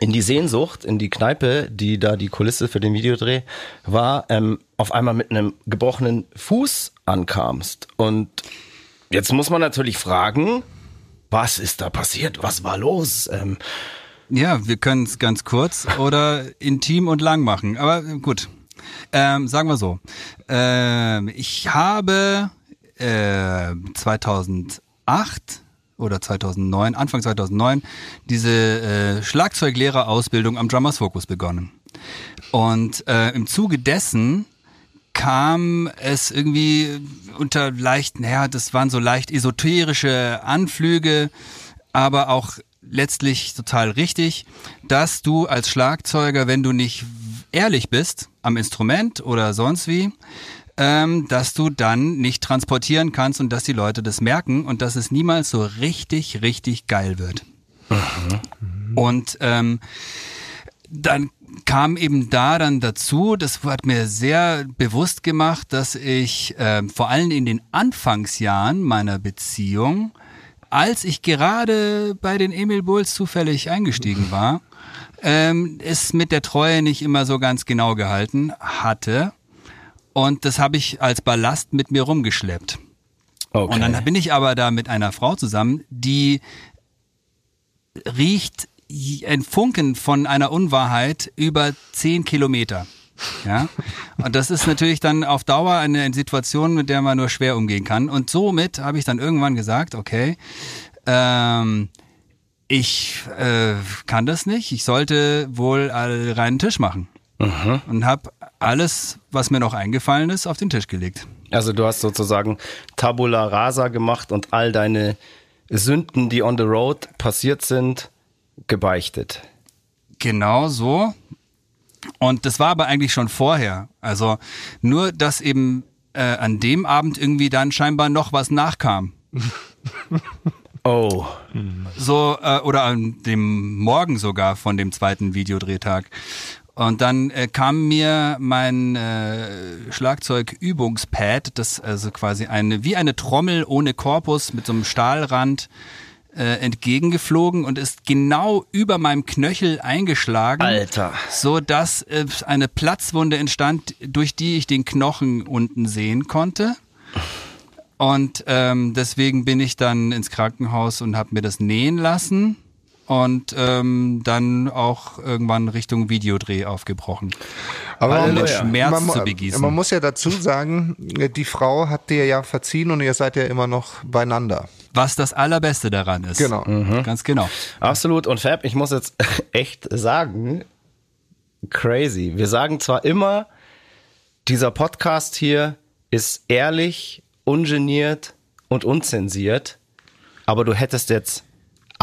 in die Sehnsucht, in die Kneipe, die da die Kulisse für den Videodreh war, ähm, auf einmal mit einem gebrochenen Fuß ankamst. Und jetzt muss man natürlich fragen, was ist da passiert? Was war los? Ähm, Ja, wir können es ganz kurz oder intim und lang machen. Aber gut, ähm, sagen wir so. Ähm, ich habe äh, 2008 oder 2009, Anfang 2009, diese äh, Schlagzeuglehrerausbildung am Drummers Focus begonnen. Und äh, im Zuge dessen kam es irgendwie unter leicht, naja, das waren so leicht esoterische Anflüge, aber auch letztlich total richtig, dass du als Schlagzeuger, wenn du nicht ehrlich bist am Instrument oder sonst wie, ähm, dass du dann nicht transportieren kannst und dass die Leute das merken und dass es niemals so richtig, richtig geil wird. Und ähm, dann kam eben da dann dazu, das hat mir sehr bewusst gemacht, dass ich äh, vor allem in den Anfangsjahren meiner Beziehung, als ich gerade bei den Emil Bulls zufällig eingestiegen war, ähm, es mit der Treue nicht immer so ganz genau gehalten hatte. Und das habe ich als Ballast mit mir rumgeschleppt. Okay. Und dann bin ich aber da mit einer Frau zusammen, die riecht ein Funken von einer Unwahrheit über zehn Kilometer. Ja, und das ist natürlich dann auf Dauer eine Situation, mit der man nur schwer umgehen kann. Und somit habe ich dann irgendwann gesagt, okay, ähm, ich äh, kann das nicht. Ich sollte wohl reinen Tisch machen. Mhm. Und habe alles, was mir noch eingefallen ist, auf den Tisch gelegt. Also du hast sozusagen Tabula Rasa gemacht und all deine Sünden, die on the road passiert sind, gebeichtet. Genau so. Und das war aber eigentlich schon vorher. Also nur, dass eben äh, an dem Abend irgendwie dann scheinbar noch was nachkam. Oh. So, äh, oder an dem Morgen sogar von dem zweiten Videodrehtag. Und dann äh, kam mir mein äh, Schlagzeugübungspad, das also quasi eine wie eine Trommel ohne Korpus mit so einem Stahlrand äh, entgegengeflogen und ist genau über meinem Knöchel eingeschlagen, Alter. so dass äh, eine Platzwunde entstand, durch die ich den Knochen unten sehen konnte. Und ähm, deswegen bin ich dann ins Krankenhaus und habe mir das nähen lassen und ähm, dann auch irgendwann Richtung Videodreh aufgebrochen. Aber um man, den. Schmerz man, zu begießen. man muss ja dazu sagen, die Frau hat dir ja verziehen und ihr seid ja immer noch beieinander. was das Allerbeste daran ist. Genau. Ganz genau. Absolut. Und Fab, ich muss jetzt echt sagen, crazy. Wir sagen zwar immer, dieser Podcast hier ist ehrlich, ungeniert und unzensiert, aber du hättest jetzt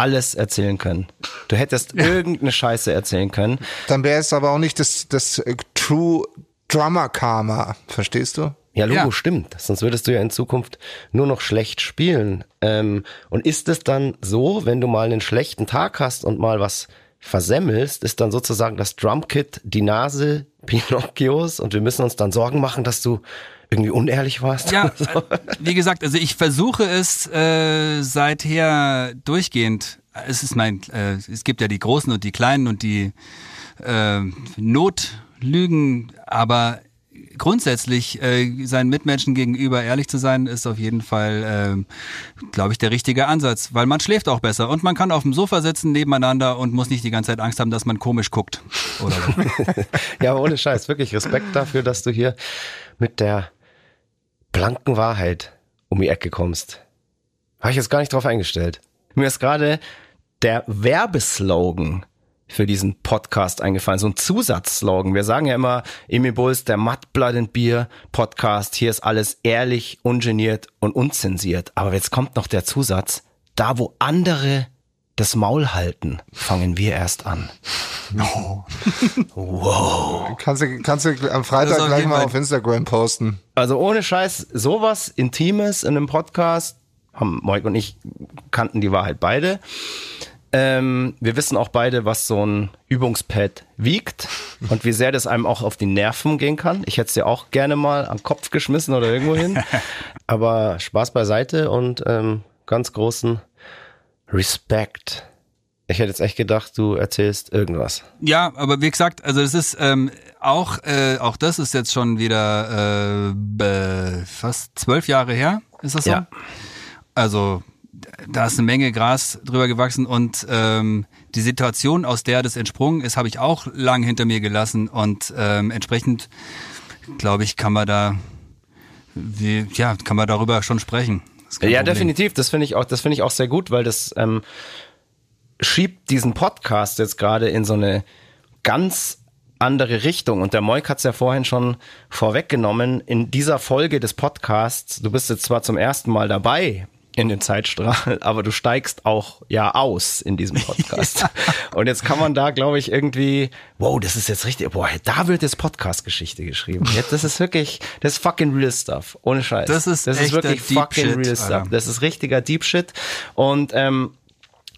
alles erzählen können. Du hättest irgendeine Scheiße erzählen können. Dann wäre es aber auch nicht das, das äh, True Drummer Karma, verstehst du? Ja, Logo, Ja. stimmt. Sonst würdest du ja in Zukunft nur noch schlecht spielen. Ähm, und ist es dann so, wenn du mal einen schlechten Tag hast und mal was versemmelst, ist dann sozusagen das Drumkit die Nase Pinocchios und wir müssen uns dann Sorgen machen, dass du irgendwie unehrlich warst? Ja, äh, wie gesagt, also ich versuche es äh, seither durchgehend. Es ist mein, äh, es gibt ja die großen und die kleinen und die äh, Notlügen, aber grundsätzlich äh, seinen Mitmenschen gegenüber ehrlich zu sein, ist auf jeden Fall, äh, glaube ich, der richtige Ansatz, weil man schläft auch besser und man kann auf dem Sofa sitzen nebeneinander und muss nicht die ganze Zeit Angst haben, dass man komisch guckt oder so. Ja, aber ohne Scheiß, wirklich Respekt dafür, dass du hier mit der blanken Wahrheit um die Ecke kommst. Habe ich jetzt gar nicht drauf eingestellt. Mir ist gerade der Werbeslogan für diesen Podcast eingefallen, so ein Zusatzslogan. Wir sagen ja immer, Emil Bulls, der Mud Blood and Beer Podcast, hier ist alles ehrlich, ungeniert und unzensiert. Aber jetzt kommt noch der Zusatz, da wo andere das Maul halten, fangen wir erst an. Kannst du, kannst du am Freitag auf gleich mal auf Instagram posten. Also ohne Scheiß, sowas Intimes in einem Podcast, haben Moik und ich kannten die Wahrheit beide. Ähm, wir wissen auch beide, was so ein Übungspad wiegt und wie sehr das einem auch auf die Nerven gehen kann. Ich hätte es dir auch gerne mal am Kopf geschmissen oder irgendwo hin. Aber Spaß beiseite und ähm, ganz großen Respekt. Ich hätte jetzt echt gedacht, du erzählst irgendwas. Ja, aber wie gesagt, also das ist ähm, auch äh, auch das ist jetzt schon wieder äh, fast zwölf Jahre her, ist das so? Ja. Also da ist eine Menge Gras drüber gewachsen und ähm, die Situation, aus der das entsprungen ist, habe ich auch lang hinter mir gelassen und ähm, entsprechend glaube ich, kann man da wie, ja, kann man darüber schon sprechen. Ja, Problem. definitiv. Das finde ich auch, das finde ich auch sehr gut, weil das ähm, schiebt diesen Podcast jetzt gerade in so eine ganz andere Richtung. Und der Moik hat es ja vorhin schon vorweggenommen. In dieser Folge des Podcasts, du bist jetzt zwar zum ersten Mal dabei in den Zeitstrahl, aber du steigst auch ja aus in diesem Podcast. Und jetzt kann man da, glaube ich, irgendwie, wow, das ist jetzt richtig, boah, da wird jetzt Podcast-Geschichte geschrieben. Jetzt, das ist wirklich, das ist fucking real stuff. Ohne Scheiß. Das ist das ist wirklich Deep fucking Shit, real Alter. stuff. Das ist richtiger Deep Shit. Und ähm,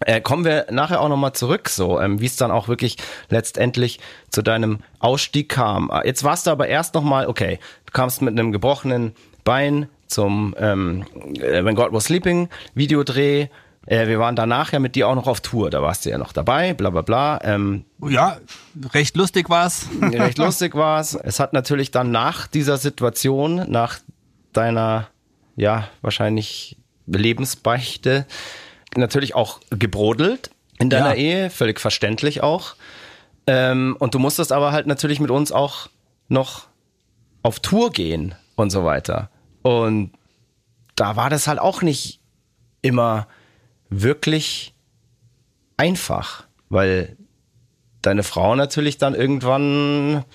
Äh, kommen wir nachher auch nochmal zurück, so ähm, wie es dann auch wirklich letztendlich zu deinem Ausstieg kam. Ah, Jetzt warst du aber erst nochmal, okay, du kamst mit einem gebrochenen Bein zum ähm, äh, When God Was Sleeping Videodreh. Äh, wir waren danach ja mit dir auch noch auf Tour, da warst du ja noch dabei, bla bla bla. Ähm, Ja, recht lustig war's. recht lustig war's. Es hat natürlich dann nach dieser Situation, nach deiner, ja, wahrscheinlich Lebensbeichte, natürlich auch gebrodelt in deiner Ja. Ehe, völlig verständlich auch. Ähm, und du musstest aber halt natürlich mit uns auch noch auf Tour gehen und so weiter. Und da war das halt auch nicht immer wirklich einfach, weil deine Frau natürlich dann irgendwann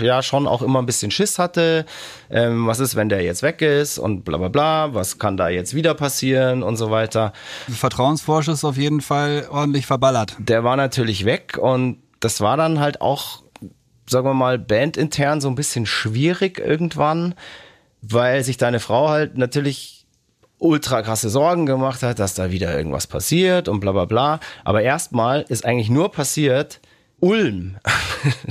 ja schon auch immer ein bisschen Schiss hatte. Ähm, was ist, wenn der jetzt weg ist und bla bla bla, was kann da jetzt wieder passieren und so weiter. Vertrauensvorschuss auf jeden Fall ordentlich verballert. Der war natürlich weg und das war dann halt auch, sagen wir mal, bandintern so ein bisschen schwierig irgendwann, weil sich deine Frau halt natürlich ultra krasse Sorgen gemacht hat, dass da wieder irgendwas passiert und bla bla bla. Aber erstmal ist eigentlich nur passiert, Ulm.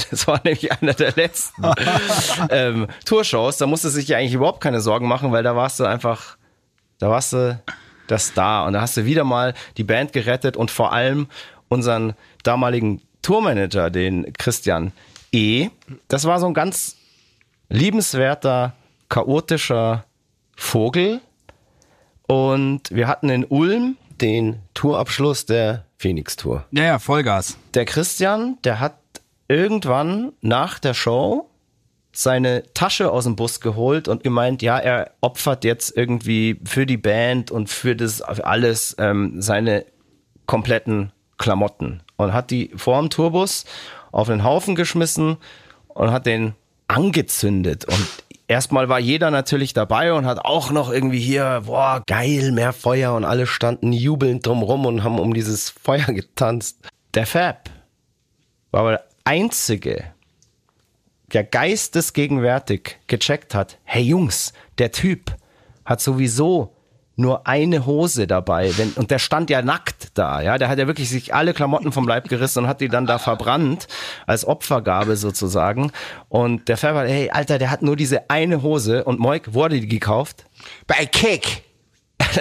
Das war nämlich einer der letzten ähm, Tourshows. Da musste sich ja eigentlich überhaupt keine Sorgen machen, weil da warst du einfach, da warst du der Star. Und da hast du wieder mal die Band gerettet und vor allem unseren damaligen Tourmanager, den Christian E. Das war so ein ganz liebenswerter, chaotischer Vogel. Und wir hatten in Ulm den Tourabschluss der Phoenix Tour. Ja, ja, Vollgas. Der Christian, der hat irgendwann nach der Show seine Tasche aus dem Bus geholt und gemeint, ja, er opfert jetzt irgendwie für die Band und für das für alles ähm, seine kompletten Klamotten und hat die vor dem Tourbus auf den Haufen geschmissen und hat den angezündet und erstmal war jeder natürlich dabei und hat auch noch irgendwie hier, boah, geil, mehr Feuer und alle standen jubelnd drumrum und haben um dieses Feuer getanzt. Der Fab war aber der einzige, der geistesgegenwärtig gecheckt hat, hey Jungs, der Typ hat sowieso nur eine Hose dabei, wenn, und der stand ja nackt da, ja, der hat ja wirklich sich alle Klamotten vom Leib gerissen und hat die dann da verbrannt, als Opfergabe sozusagen, und der hat, hey, Alter, der hat nur diese eine Hose, und Moik, er die gekauft? Bei Kick.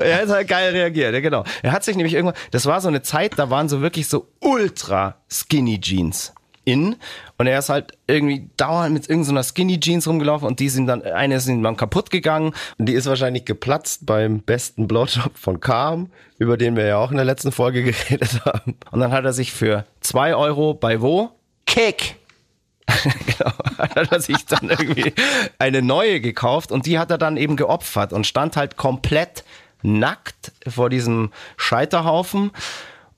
er hat halt geil reagiert, ja genau. Er hat sich nämlich irgendwann, das war so eine Zeit, da waren so wirklich so ultra skinny Jeans in und er ist halt irgendwie dauernd mit irgendeiner Skinny Jeans rumgelaufen und die sind dann, eine ist ihm dann kaputt gegangen und die ist wahrscheinlich geplatzt beim besten Blowjob von Carm, über den wir ja auch in der letzten Folge geredet haben. Und dann hat er sich für zwei Euro bei wo? Kick. genau, hat er sich dann irgendwie eine neue gekauft und die hat er dann eben geopfert und stand halt komplett nackt vor diesem Scheiterhaufen.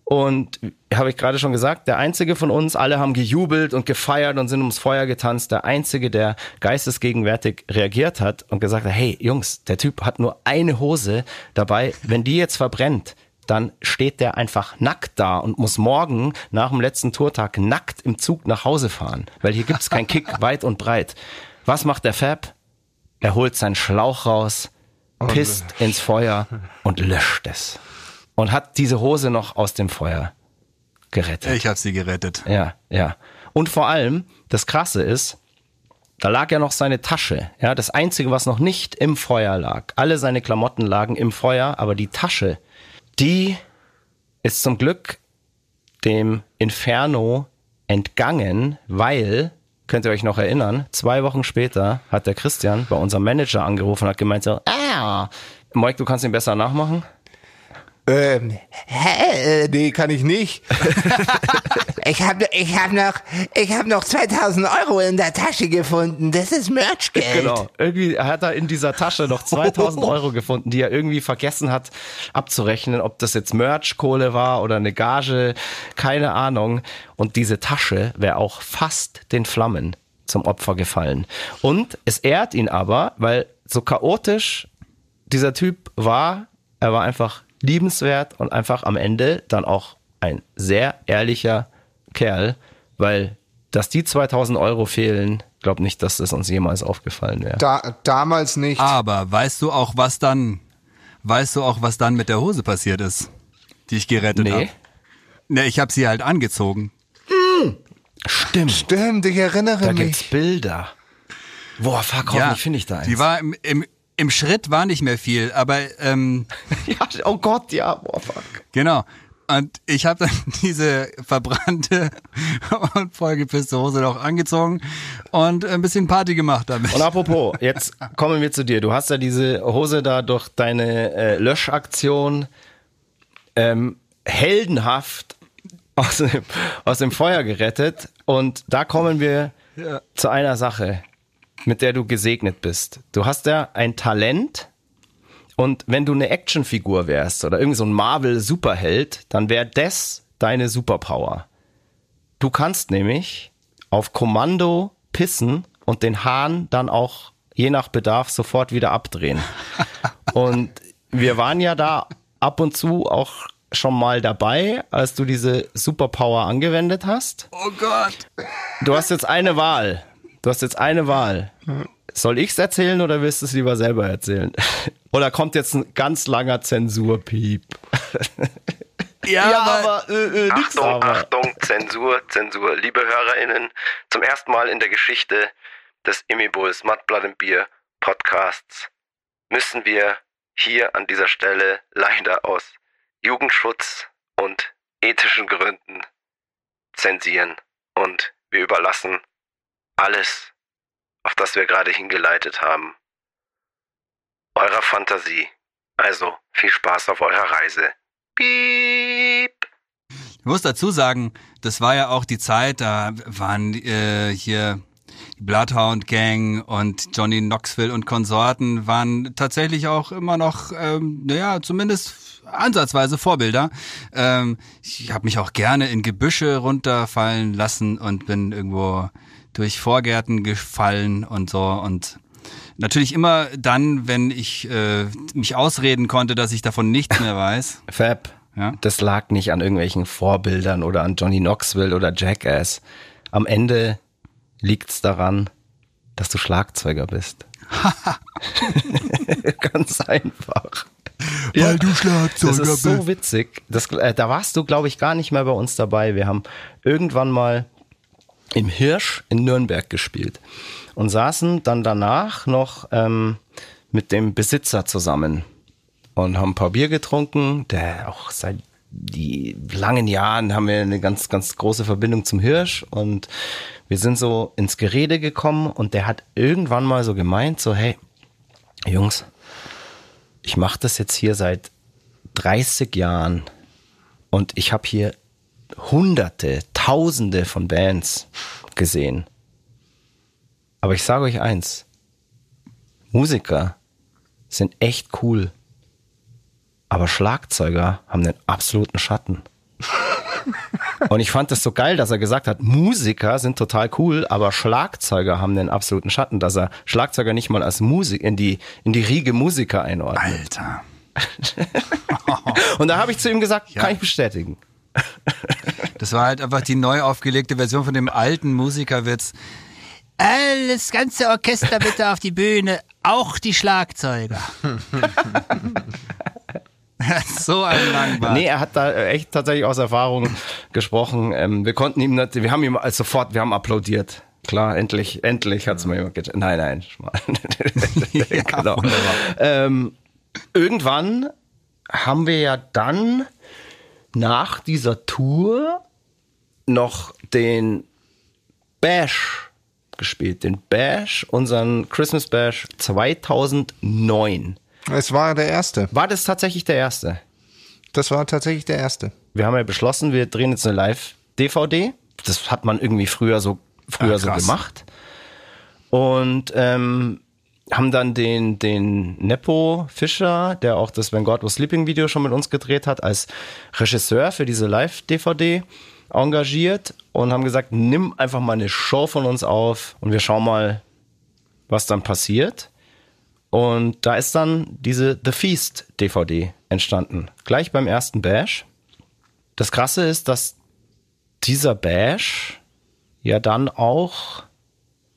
Und habe ich gerade schon gesagt, der einzige von uns, alle haben gejubelt und gefeiert und sind ums Feuer getanzt. Der einzige, der geistesgegenwärtig reagiert hat und gesagt hat, hey Jungs, der Typ hat nur eine Hose dabei. Wenn die jetzt verbrennt, dann steht der einfach nackt da und muss morgen nach dem letzten Tourtag nackt im Zug nach Hause fahren, weil hier gibt's keinen Kick weit und breit. Was macht der Fab? Er holt seinen Schlauch raus, pisst ins Feuer und löscht es. Und hat diese Hose noch aus dem Feuer gerettet. Ich habe sie gerettet. Ja, ja. Und vor allem, das Krasse ist, da lag ja noch seine Tasche. Ja, das Einzige, was noch nicht im Feuer lag. Alle seine Klamotten lagen im Feuer, aber die Tasche, die ist zum Glück dem Inferno entgangen, weil, könnt ihr euch noch erinnern, zwei Wochen später hat der Christian bei unserem Manager angerufen und hat gemeint so, ah, Mike, du kannst ihn besser nachmachen? Ähm, hä? Nee, kann ich nicht. ich habe ich hab noch, ich hab noch 2000 Euro in der Tasche gefunden. Das ist Merchgeld. Genau. Irgendwie hat er in dieser Tasche noch 2000 Euro gefunden, die er irgendwie vergessen hat abzurechnen, ob das jetzt Merch-Kohle war oder eine Gage, keine Ahnung. Und diese Tasche wäre auch fast den Flammen zum Opfer gefallen. Und es ehrt ihn aber, weil so chaotisch dieser Typ war, er war einfach liebenswert und einfach am Ende dann auch ein sehr ehrlicher Kerl, weil dass die 2000 Euro fehlen, glaub nicht, dass das uns jemals aufgefallen wäre. Da, damals nicht. Aber weißt du auch, was dann, Weißt du auch, was dann mit der Hose passiert ist, die ich gerettet Nee. habe? Ne, ich habe sie halt angezogen. Stimmt. Stimmt, ich erinnere Da mich. gibt's Bilder. Boah, fuck, hoffentlich finde ich da eins. Die war im, im, im Schritt war nicht mehr viel, aber ähm, ja, oh Gott, ja, boah, fuck. genau. Und ich habe dann diese verbrannte und vollgepisste Hose noch angezogen und ein bisschen Party gemacht damit. Und apropos, jetzt kommen wir zu dir. Du hast ja diese Hose da durch deine äh, Löschaktion ähm, heldenhaft aus dem, aus dem Feuer gerettet. Und da kommen wir zu einer Sache, mit der du gesegnet bist. Du hast ja ein Talent. Und wenn du eine Actionfigur wärst oder irgendwie so ein Marvel-Superheld, dann wäre das deine Superpower. Du kannst nämlich auf Kommando pissen und den Hahn dann auch je nach Bedarf sofort wieder abdrehen. Und wir waren ja da ab und zu auch schon mal dabei, als du diese Superpower angewendet hast. Oh Gott. Du hast jetzt eine Wahl. Du hast jetzt eine Wahl. Soll ich's erzählen oder willst du es lieber selber erzählen? Oder kommt jetzt ein ganz langer Zensurpiep? Ja, aber, äh, äh, nix Achtung, aber. Achtung, Zensur, Zensur. Liebe HörerInnen, zum ersten Mal in der Geschichte des Immibulls Mud, Blood and Beer Podcasts müssen wir hier an dieser Stelle leider aus Jugendschutz und ethischen Gründen zensieren. Und wir überlassen alles, auf das wir gerade hingeleitet haben, eurer Fantasie. Also viel Spaß auf eurer Reise. Piep! ich muss dazu sagen, das war ja auch die Zeit, da waren äh, hier die Bloodhound Gang und Johnny Knoxville und Konsorten waren tatsächlich auch immer noch, ähm, naja, zumindest ansatzweise Vorbilder. Ähm, ich habe mich auch gerne in Gebüsche runterfallen lassen und bin irgendwo durch Vorgärten gefallen und so und natürlich immer dann, wenn ich äh, mich ausreden konnte, dass ich davon nichts mehr weiß. Fab, Ja. das lag nicht an irgendwelchen Vorbildern oder an Johnny Knoxville oder Jackass. Am Ende liegt's daran, dass du Schlagzeuger bist. Ganz einfach. Weil du Schlagzeuger Das ist so witzig. Das, äh, da warst du, glaube ich, gar nicht mehr bei uns dabei. Wir haben irgendwann mal im Hirsch in Nürnberg gespielt und saßen dann danach noch ähm, mit dem Besitzer zusammen und haben ein paar Bier getrunken. Der auch seit die langen Jahren haben wir eine ganz, ganz große Verbindung zum Hirsch und wir sind so ins Gerede gekommen und der hat irgendwann mal so gemeint, so hey, Jungs, ich mache das jetzt hier seit 30 Jahren und ich habe hier hunderte, tausende von Bands gesehen. Aber ich sage euch eins, Musiker sind echt cool, aber Schlagzeuger haben den absoluten Schatten. Und ich fand das so geil, dass er gesagt hat, Musiker sind total cool, aber Schlagzeuger haben den absoluten Schatten, dass er Schlagzeuger nicht mal als Musik in die in die Riege Musiker einordnet. Alter. Und da habe ich zu ihm gesagt, kann ich bestätigen. Das war halt einfach die neu aufgelegte Version von dem alten Musikerwitz. Das ganze Orchester bitte auf die Bühne, auch die Schlagzeuger. so ein Langbart. Nee, er hat da echt tatsächlich aus Erfahrung gesprochen. Ähm, wir konnten ihm, nicht, wir haben ihm als sofort, wir haben applaudiert. Klar, endlich, endlich hat's mal jemand getan. Nein, nein, Schmarrn. genau. Ähm, irgendwann haben wir ja dann nach dieser Tour noch den Bash gespielt. Den Bash, unseren Christmas Bash 2009. Es war der erste. War das tatsächlich der erste? Das war tatsächlich der erste. Wir haben ja beschlossen, wir drehen jetzt eine Live-DVD. Das hat man irgendwie früher so früher Ah, so gemacht. Und ähm, haben dann den, den Nepo Fischer, der auch das When God Was Sleeping Video schon mit uns gedreht hat, als Regisseur für diese Live-DVD engagiert und haben gesagt, nimm einfach mal eine Show von uns auf und wir schauen mal, was dann passiert. Und da ist dann diese The Feast DVD entstanden. Gleich beim ersten Bash. Das Krasse ist, dass dieser Bash ja dann auch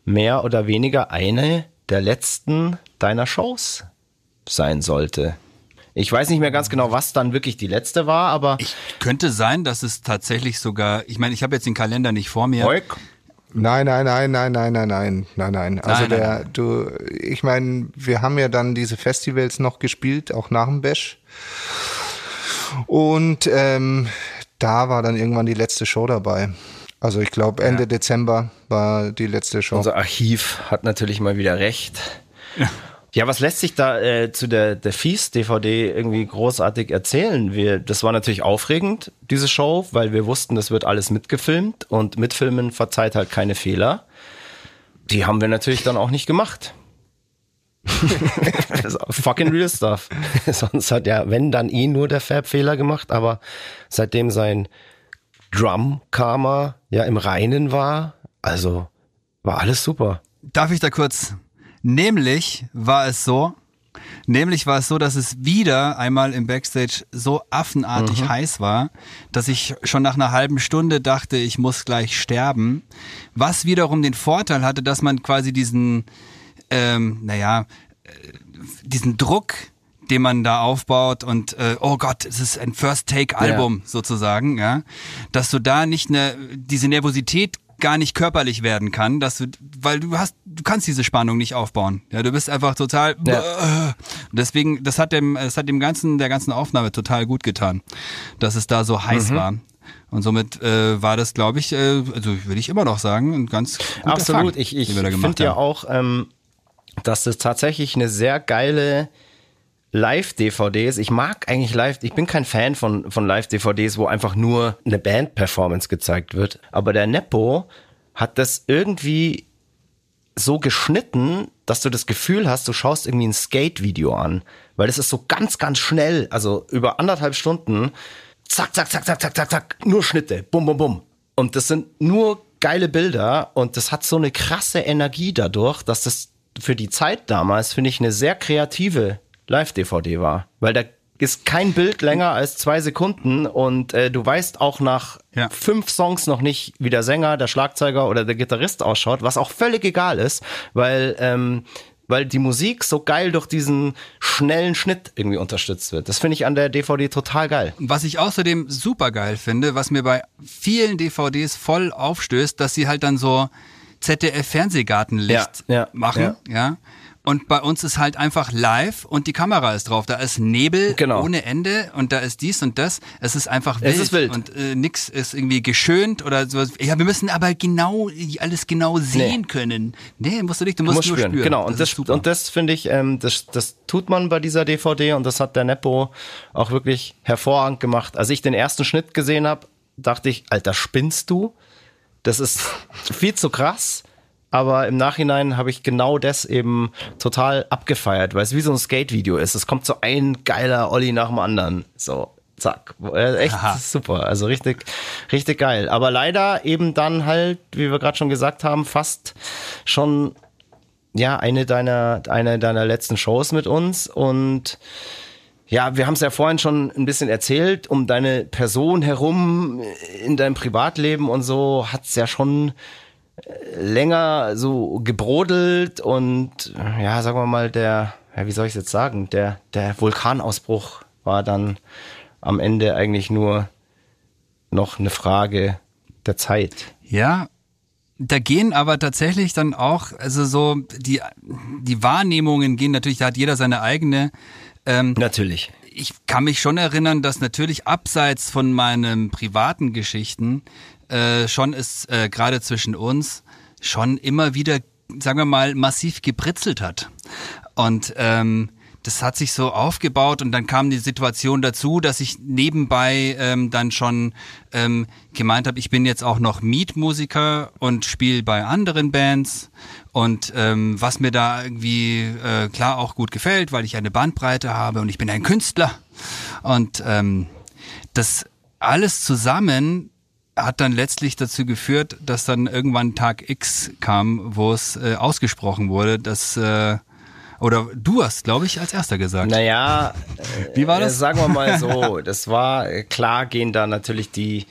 mehr oder weniger eine der letzten deiner Shows sein sollte. Ich weiß nicht mehr ganz genau, was dann wirklich die letzte war, aber Ich könnte sein, dass es tatsächlich sogar, ich meine, ich habe jetzt den Kalender nicht vor mir. Heuk, Nein, nein, nein, nein, nein, nein, nein, nein, nein. Also Nein, nein, der, du, ich meine, wir haben ja dann diese Festivals noch gespielt, auch nach dem Bash. Und ähm, da war dann irgendwann die letzte Show dabei. Also ich glaube Ende Dezember war die letzte Show. unser Archiv hat natürlich mal wieder recht. Ja, was lässt sich da äh, zu der, der Fies-DVD irgendwie großartig erzählen? Wir, das war natürlich aufregend, diese Show, weil wir wussten, das wird alles mitgefilmt und mitfilmen verzeiht halt keine Fehler. Die haben wir natürlich dann auch nicht gemacht. fucking real stuff. Sonst hat ja, wenn, dann eh nur der Fab Fehler gemacht, aber seitdem sein Drum-Karma ja im Reinen war, also war alles super. Darf ich da kurz? Nämlich war es so, nämlich war es so, dass es wieder einmal im Backstage so affenartig heiß war, dass ich schon nach einer halben Stunde dachte, ich muss gleich sterben. Was wiederum den Vorteil hatte, dass man quasi diesen, ähm, naja, äh, diesen Druck, den man da aufbaut und äh, oh Gott, es ist ein First Take Album sozusagen, ja, dass du da nicht eine diese Nervosität gar nicht körperlich werden kann, dass du, weil du hast, du kannst diese Spannung nicht aufbauen. Ja, du bist einfach total. Ja. Deswegen, das hat dem, das hat dem ganzen, der ganzen Aufnahme total gut getan, dass es da so heiß war. Und somit äh, war das, glaube ich, äh, also würde ich immer noch sagen, ein ganz guter Absolut. Fang, ich ich finde ja auch, ähm, dass das tatsächlich eine sehr geile Live-DVD ist. Ich mag eigentlich Live, ich bin kein Fan von, von Live-DVDs, wo einfach nur eine Band-Performance gezeigt wird. Aber der Nepo hat das irgendwie so geschnitten, dass du das Gefühl hast, du schaust irgendwie ein Skate-Video an. Weil es ist so ganz, ganz schnell, also über anderthalb Stunden, zack, zack, zack, zack, zack, zack, zack, nur Schnitte, bum, bum, bum. Und das sind nur geile Bilder und das hat so eine krasse Energie dadurch, dass das für die Zeit damals, finde ich, eine sehr kreative Live-DVD war. Weil da ist kein Bild länger als zwei Sekunden und äh, du weißt auch nach Ja. fünf Songs noch nicht, wie der Sänger, der Schlagzeuger oder der Gitarrist ausschaut, was auch völlig egal ist, weil, ähm, weil die Musik so geil durch diesen schnellen Schnitt irgendwie unterstützt wird. Das finde ich an der DVD total geil. Was ich außerdem super geil finde, was mir bei vielen DVDs voll aufstößt, dass sie halt dann so ZDF-Fernsehgartenlicht Ja, ja, machen, ja. Und bei uns ist halt einfach live und die Kamera ist drauf. Da ist Nebel Genau. ohne Ende und da ist dies und das. Es ist einfach wild. Es ist wild. Und äh, nix ist irgendwie geschönt oder sowas. Ja, wir müssen aber genau alles genau sehen können. Nee, musst du nicht, du Du musst, musst nur spüren. spüren. Genau, und das, super. und das finde ich, ähm, das, das tut man bei dieser DVD und das hat der Nepo auch wirklich hervorragend gemacht. Als ich den ersten Schnitt gesehen habe, dachte ich, Alter, spinnst du? Das ist viel zu krass. Aber im Nachhinein habe ich genau das eben total abgefeiert, weil es wie so ein Skate-Video ist. Es kommt so ein geiler Olli nach dem anderen. So, zack. Äh, Echt Aha. super. Also richtig, richtig geil. Aber leider eben dann halt, wie wir gerade schon gesagt haben, fast schon ja, eine deiner, eine deiner letzten Shows mit uns und ja, wir haben es ja vorhin schon ein bisschen erzählt, um deine Person herum in deinem Privatleben und so hat's ja schon länger so gebrodelt und ja, sagen wir mal, der, ja, wie soll ich jetzt sagen, der, der Vulkanausbruch war dann am Ende eigentlich nur noch eine Frage der Zeit. Ja, da gehen aber tatsächlich dann auch, also so, die, die Wahrnehmungen gehen natürlich, da hat jeder seine eigene. Ähm, Natürlich. ich kann mich schon erinnern, dass natürlich abseits von meinen privaten Geschichten äh, schon ist, äh, gerade zwischen uns, schon immer wieder, sagen wir mal, massiv gebritzelt hat. Und ähm, das hat sich so aufgebaut und dann kam die Situation dazu, dass ich nebenbei ähm, dann schon ähm, gemeint habe, ich bin jetzt auch noch Mietmusiker und spiele bei anderen Bands und ähm, was mir da irgendwie äh, klar auch gut gefällt, weil ich eine Bandbreite habe und ich bin ein Künstler und ähm, das alles zusammen hat dann letztlich dazu geführt, dass dann irgendwann Tag X kam, wo es äh, ausgesprochen wurde, dass äh, oder du hast, glaube ich, als erster gesagt. Naja, Wie war äh, das? sagen wir mal so, das war, äh, klar gehen da natürlich die,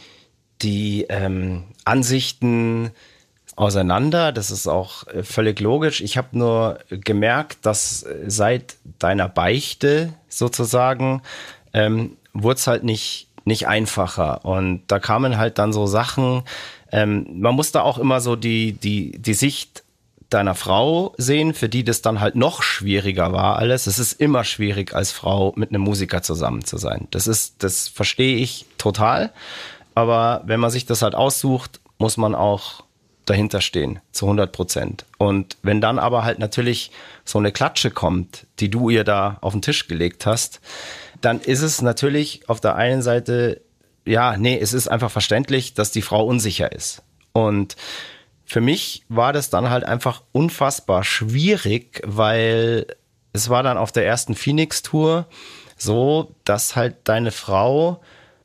die ähm, Ansichten auseinander. Das ist auch äh, völlig logisch. Ich habe nur gemerkt, dass seit deiner Beichte sozusagen ähm, wurde es halt nicht, nicht einfacher. Und da kamen halt dann so Sachen. Ähm, man musste auch immer so die, die, die Sicht deiner Frau sehen, für die das dann halt noch schwieriger war alles. Es ist immer schwierig, als Frau mit einem Musiker zusammen zu sein. Das ist, das verstehe ich total. Aber wenn man sich das halt aussucht, muss man auch dahinter stehen, zu 100 Prozent. Und wenn dann aber halt natürlich so eine Klatsche kommt, die du ihr da auf den Tisch gelegt hast, dann ist es natürlich auf der einen Seite, ja, nee, es ist einfach verständlich, dass die Frau unsicher ist. Und für mich war das dann halt einfach unfassbar schwierig, weil es war dann auf der ersten Phoenix-Tour so, dass halt deine Frau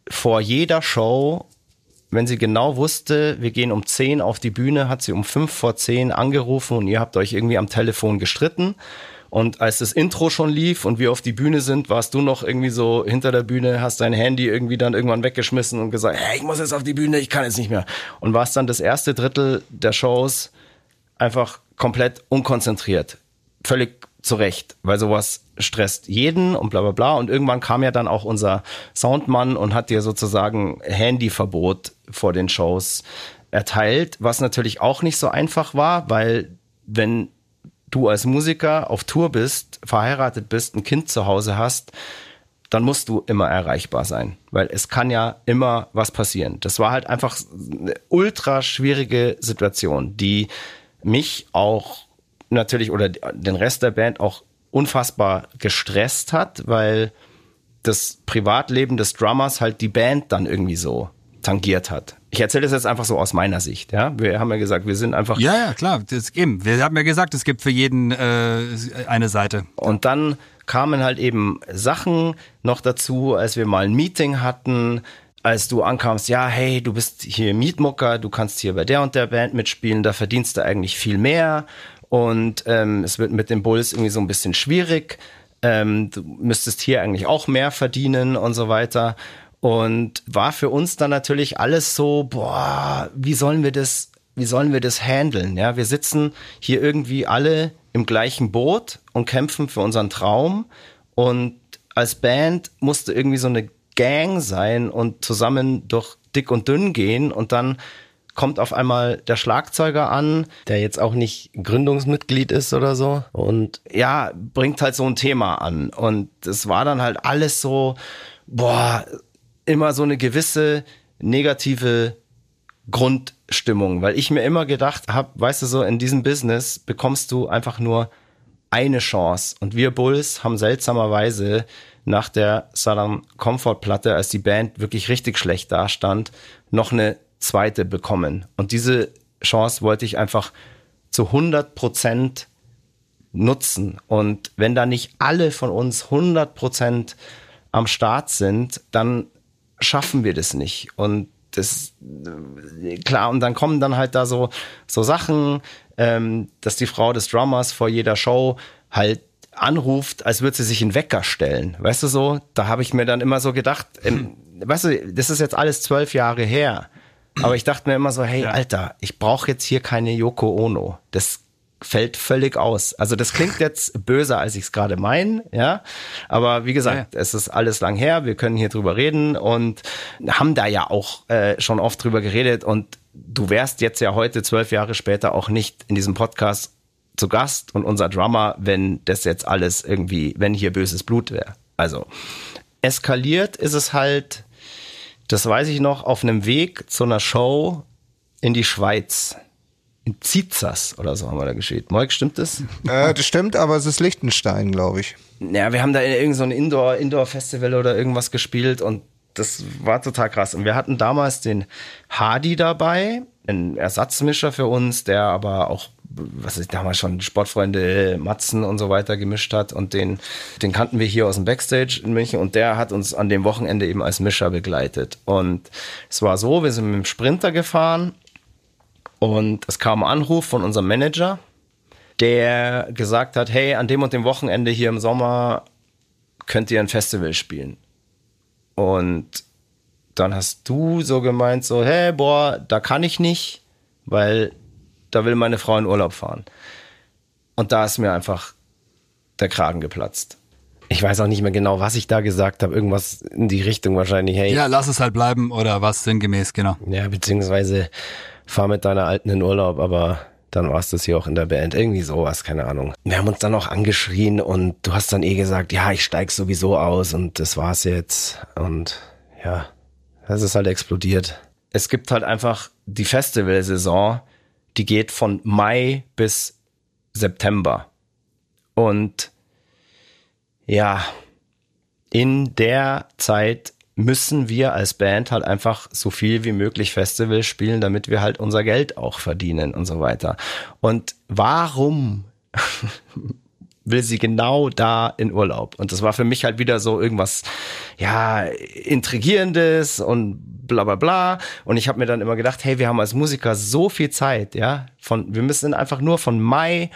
vor jeder Show, wenn sie genau wusste, wir gehen um 10 auf die Bühne, hat sie um 5 vor 10 angerufen und ihr habt euch irgendwie am Telefon gestritten. Und als das Intro schon lief und wir auf die Bühne sind, warst du noch irgendwie so hinter der Bühne, hast dein Handy irgendwie dann irgendwann weggeschmissen und gesagt, hey, ich muss jetzt auf die Bühne, ich kann jetzt nicht mehr. Und warst dann das erste Drittel der Shows einfach komplett unkonzentriert. Völlig zurecht, weil sowas stresst jeden und bla bla bla. Und irgendwann kam ja dann auch unser Soundmann und hat dir sozusagen Handyverbot vor den Shows erteilt, was natürlich auch nicht so einfach war, weil wenn du als Musiker auf Tour bist, verheiratet bist, ein Kind zu Hause hast, dann musst du immer erreichbar sein, weil es kann ja immer was passieren. Das war halt einfach eine ultra schwierige Situation, die mich auch natürlich oder den Rest der Band auch unfassbar gestresst hat, weil das Privatleben des Drummers halt die Band dann irgendwie so tangiert hat. Ich erzähle das jetzt einfach so aus meiner Sicht. Ja, wir haben ja gesagt, wir sind einfach. Ja, ja, klar. Das, eben. Wir haben ja gesagt, es gibt für jeden äh, eine Seite. Und dann kamen halt eben Sachen noch dazu, als wir mal ein Meeting hatten, als du ankamst, ja, hey, du bist hier Mietmucker, du kannst hier bei der und der Band mitspielen, da verdienst du eigentlich viel mehr und ähm, es wird mit den Bulls irgendwie so ein bisschen schwierig. Ähm, du müsstest hier eigentlich auch mehr verdienen und so weiter. Und war für uns dann natürlich alles so, boah, wie sollen wir das, wie sollen wir das handeln? Ja, wir sitzen hier irgendwie alle im gleichen Boot und kämpfen für unseren Traum. Und als Band musste irgendwie so eine Gang sein und zusammen durch dick und dünn gehen und dann kommt auf einmal der Schlagzeuger an, der jetzt auch nicht Gründungsmitglied ist oder so und ja, bringt halt so ein Thema an und es war dann halt alles so, boah, immer so eine gewisse negative Grundstimmung, weil ich mir immer gedacht habe, weißt du so, in diesem Business bekommst du einfach nur eine Chance. Und wir Bulls haben seltsamerweise nach der Southern Comfort Platte, als die Band wirklich richtig schlecht dastand, noch eine zweite bekommen. Und diese Chance wollte ich einfach zu 100 Prozent nutzen. Und wenn da nicht alle von uns 100 Prozent am Start sind, dann schaffen wir das nicht. Und das klar, und dann kommen dann halt da so, so Sachen, ähm, dass die Frau des Drummers vor jeder Show halt anruft, als würde sie sich einen Wecker stellen. Weißt du so? Da habe ich mir dann immer so gedacht, ähm, weißt du, das ist jetzt alles zwölf Jahre her. Aber ich dachte mir immer so, hey, ja. Alter, ich brauche jetzt hier keine Yoko Ono. Das fällt völlig aus. Also das klingt jetzt böser, als ich es gerade meine, ja. Aber wie gesagt, ja. es ist alles lang her. Wir können hier drüber reden und haben da ja auch äh, schon oft drüber geredet. Und du wärst jetzt ja heute zwölf Jahre später auch nicht in diesem Podcast zu Gast und unser Drummer, wenn das jetzt alles irgendwie, wenn hier böses Blut wäre. Also eskaliert ist es halt, das weiß ich noch, auf einem Weg zu einer Show in die Schweiz in Zizas oder so haben wir da gespielt. Moik, stimmt das? Äh, das stimmt, aber es ist Liechtenstein, glaube ich. Ja, wir haben da in irgendein so Indoor, Indoor-Festival oder irgendwas gespielt und das war total krass. Und wir hatten damals den Hardy dabei, ein Ersatzmischer für uns, der aber auch, was ich damals schon Sportfreunde Matzen und so weiter gemischt hat. Und den, den kannten wir hier aus dem Backstage in München und der hat uns an dem Wochenende eben als Mischer begleitet. Und es war so, wir sind mit dem Sprinter gefahren und es kam ein Anruf von unserem Manager, der gesagt hat, hey, an dem und dem Wochenende hier im Sommer könnt ihr ein Festival spielen. Und dann hast du so gemeint, so, hey, boah, da kann ich nicht, weil da will meine Frau in Urlaub fahren. Und da ist mir einfach der Kragen geplatzt. Ich weiß auch nicht mehr genau, was ich da gesagt habe. Irgendwas in die Richtung wahrscheinlich. Hey, Ja, lass es halt bleiben oder was sinngemäß, genau. ja, beziehungsweise fahr mit deiner Alten in Urlaub, aber dann war es das hier auch in der Band. Irgendwie sowas, keine Ahnung. Wir haben uns dann auch angeschrien und du hast dann eh gesagt, ja, ich steig sowieso aus und das war's jetzt. Und ja, das ist halt explodiert. Es gibt halt einfach die Festivalsaison, die geht von Mai bis September. Und ja, in der Zeit müssen wir als Band halt einfach so viel wie möglich Festivals spielen, damit wir halt unser Geld auch verdienen und so weiter. Und warum will sie genau da in Urlaub? Und das war für mich halt wieder so irgendwas, ja, intrigierendes und bla bla bla. Und ich habe mir dann immer gedacht, hey, wir haben als Musiker so viel Zeit, ja, von, wir müssen einfach nur von Mai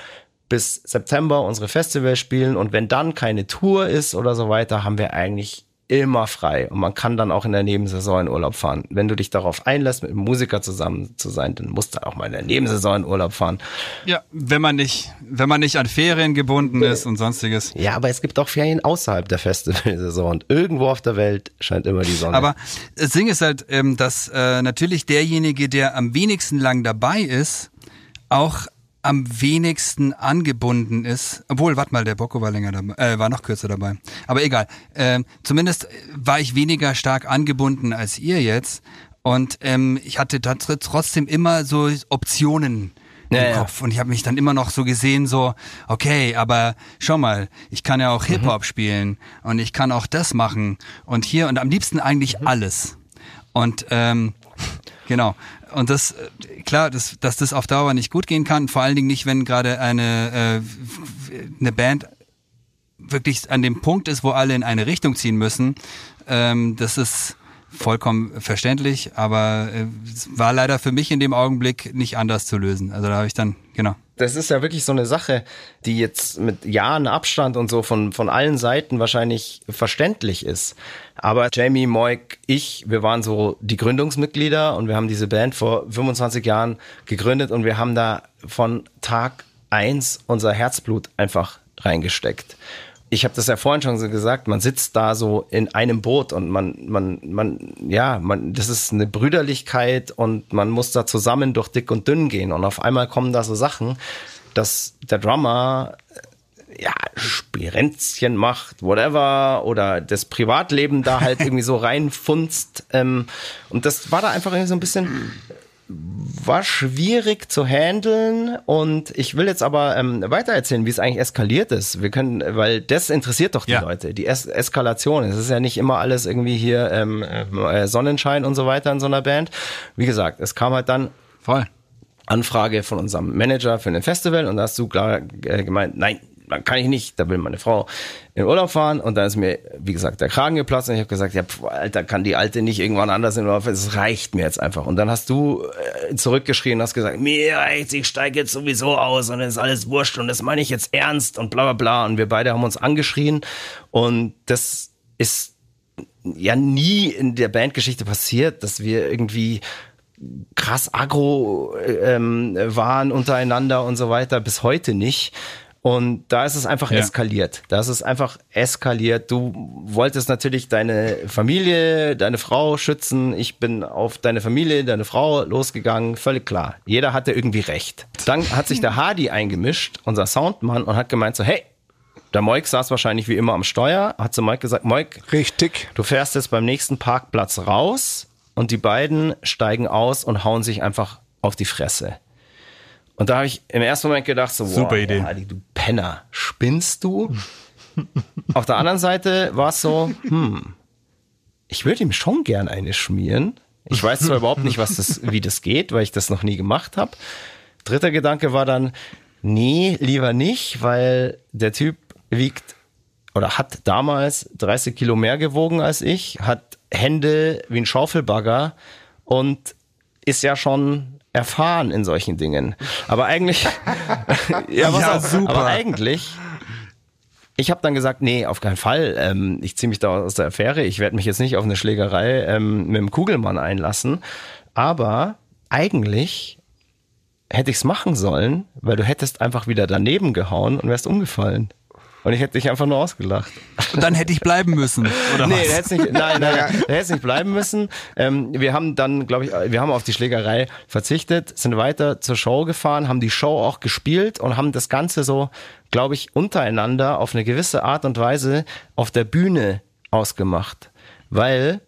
bis September unsere Festivals spielen und wenn dann keine Tour ist oder so weiter, haben wir eigentlich immer frei und man kann dann auch in der Nebensaison in Urlaub fahren. Wenn du dich darauf einlässt, mit einem Musiker zusammen zu sein, dann musst du auch mal in der Nebensaison in Urlaub fahren. Ja, wenn man nicht, wenn man nicht an Ferien gebunden ist und sonstiges. Ja, aber es gibt auch Ferien außerhalb der Festivalsaison und irgendwo auf der Welt scheint immer die Sonne. Aber das Ding ist halt, ähm, dass äh, natürlich derjenige, der am wenigsten lang dabei ist, auch am wenigsten angebunden ist. Obwohl, warte mal, der Bocco war länger dabei, äh, war noch kürzer dabei. Aber egal. Ähm, zumindest war ich weniger stark angebunden als ihr jetzt. Und ähm, ich hatte da tr- trotzdem immer so Optionen im Ja. Kopf. Und ich habe mich dann immer noch so gesehen, so, okay, aber schau mal, ich kann ja auch Hip-Hop spielen und ich kann auch das machen und hier und am liebsten eigentlich alles. Und ähm, genau. Und das, äh, klar, dass, dass das auf Dauer nicht gut gehen kann, vor allen Dingen nicht, wenn gerade eine, äh, eine Band wirklich an dem Punkt ist, wo alle in eine Richtung ziehen müssen. Ähm, das ist vollkommen verständlich, aber äh, war leider für mich in dem Augenblick nicht anders zu lösen. Also da habe ich dann, genau. Das ist ja wirklich so eine Sache, die jetzt mit Jahren Abstand und so von, von allen Seiten wahrscheinlich verständlich ist. Aber Jamie, Moik, ich, wir waren so die Gründungsmitglieder und wir haben diese Band vor 25 Jahren gegründet und wir haben da von Tag eins unser Herzblut einfach reingesteckt. Ich habe das ja vorhin schon so gesagt, man sitzt da so in einem Boot und man, man, man, ja, man, das ist eine Brüderlichkeit und man muss da zusammen durch dick und dünn gehen. Und auf einmal kommen da so Sachen, dass der Drummer äh, ja, Spirenzchen macht, whatever, oder das Privatleben da halt irgendwie so reinfunzt. Ähm, und das war da einfach irgendwie so ein bisschen war schwierig zu handeln und ich will jetzt aber ähm, weitererzählen, wie es eigentlich eskaliert ist. Wir können, weil das interessiert doch die Ja. Leute, die es Eskalation. Es ist ja nicht immer alles irgendwie hier ähm, äh, Sonnenschein und so weiter in so einer Band. Wie gesagt, es kam halt dann Voll. Anfrage von unserem Manager für ein Festival und da hast du klar äh, gemeint, nein, dann kann ich nicht, da will meine Frau in Urlaub fahren und dann ist mir, wie gesagt, der Kragen geplatzt und ich habe gesagt, ja, pf, Alter, kann die Alte nicht irgendwann anders in Urlaub fahren, es reicht mir jetzt einfach. Und dann hast du äh, zurückgeschrien und hast gesagt, mir reicht's, ich steige jetzt sowieso aus und es ist alles wurscht und das meine ich jetzt ernst und bla bla bla und wir beide haben uns angeschrien und das ist ja nie in der Bandgeschichte passiert, dass wir irgendwie krass aggro ähm, waren untereinander und so weiter, bis heute nicht. Und da ist es einfach Ja. eskaliert. Da ist es einfach eskaliert. Du wolltest natürlich deine Familie, deine Frau schützen. Ich bin auf deine Familie, deine Frau losgegangen. Völlig klar. Jeder hatte irgendwie recht. Dann hat sich der Hardy eingemischt, unser Soundmann, und hat gemeint so, hey, der Moik saß wahrscheinlich wie immer am Steuer, hat zu Moik gesagt, Moik, Richtig. Du fährst jetzt beim nächsten Parkplatz raus und die beiden steigen aus und hauen sich einfach auf die Fresse. Und da habe ich im ersten Moment gedacht, so, Super wow, Idee. Adi, du Penner, spinnst du? auf der anderen Seite war es so, hm, ich würde ihm schon gern eine schmieren. Ich weiß zwar überhaupt nicht, was das, wie das geht, weil ich das noch nie gemacht habe. Dritter Gedanke war dann, nee, lieber nicht, weil der Typ wiegt oder hat damals 30 Kilo mehr gewogen als ich, hat Hände wie ein Schaufelbagger und ist ja schon erfahren in solchen Dingen. Aber eigentlich, ja, pass Ja, auf, super. aber eigentlich, ich habe dann gesagt, nee, auf keinen Fall. Ähm, ich ziehe mich da aus der Affäre. Ich werde mich jetzt nicht auf eine Schlägerei ähm, mit dem Kugelmann einlassen. Aber eigentlich hätte ich es machen sollen, weil du hättest einfach wieder daneben gehauen und wärst umgefallen. Und ich hätte dich einfach nur ausgelacht. Und dann hätte ich bleiben müssen, oder Nee, was? nicht, nein, nein, der hätte es nicht bleiben müssen. Ähm, wir haben dann, glaube ich, wir haben auf die Schlägerei verzichtet, sind weiter zur Show gefahren, haben die Show auch gespielt und haben das Ganze so, glaube ich, untereinander auf eine gewisse Art und Weise auf der Bühne ausgemacht. Weil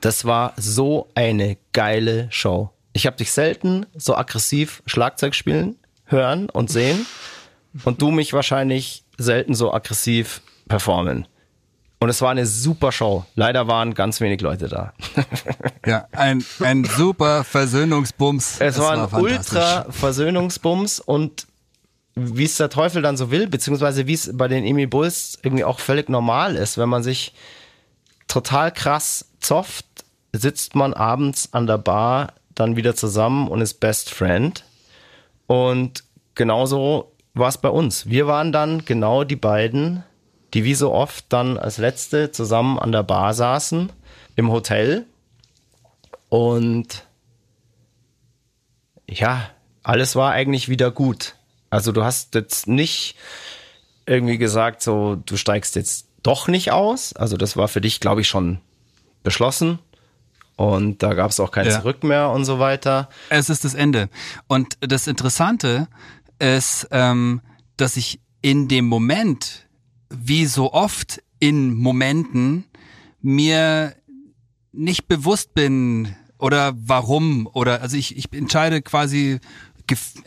das war so eine geile Show. Ich habe dich selten so aggressiv Schlagzeug spielen, hören und sehen und du mich wahrscheinlich selten so aggressiv performen. Und es war eine super Show. Leider waren ganz wenig Leute da. Ja, ein, ein super Versöhnungsbums. Es war ein ultra Versöhnungsbums und wie es der Teufel dann so will, beziehungsweise wie es bei den Emi Bulls irgendwie auch völlig normal ist, wenn man sich total krass zofft, sitzt man abends an der Bar dann wieder zusammen und ist Best Friend. Und genauso war es bei uns. Wir waren dann genau die beiden, die wie so oft dann als Letzte zusammen an der Bar saßen im Hotel. Und ja, alles war eigentlich wieder gut. Also du hast jetzt nicht irgendwie gesagt, so du steigst jetzt doch nicht aus. Also das war für dich, glaube ich, schon beschlossen. Und da gab es auch kein Ja. Zurück mehr und so weiter. Es ist das Ende. Und das Interessante ist, ähm, dass ich in dem Moment, wie so oft in Momenten, mir nicht bewusst bin oder warum oder also ich, ich entscheide quasi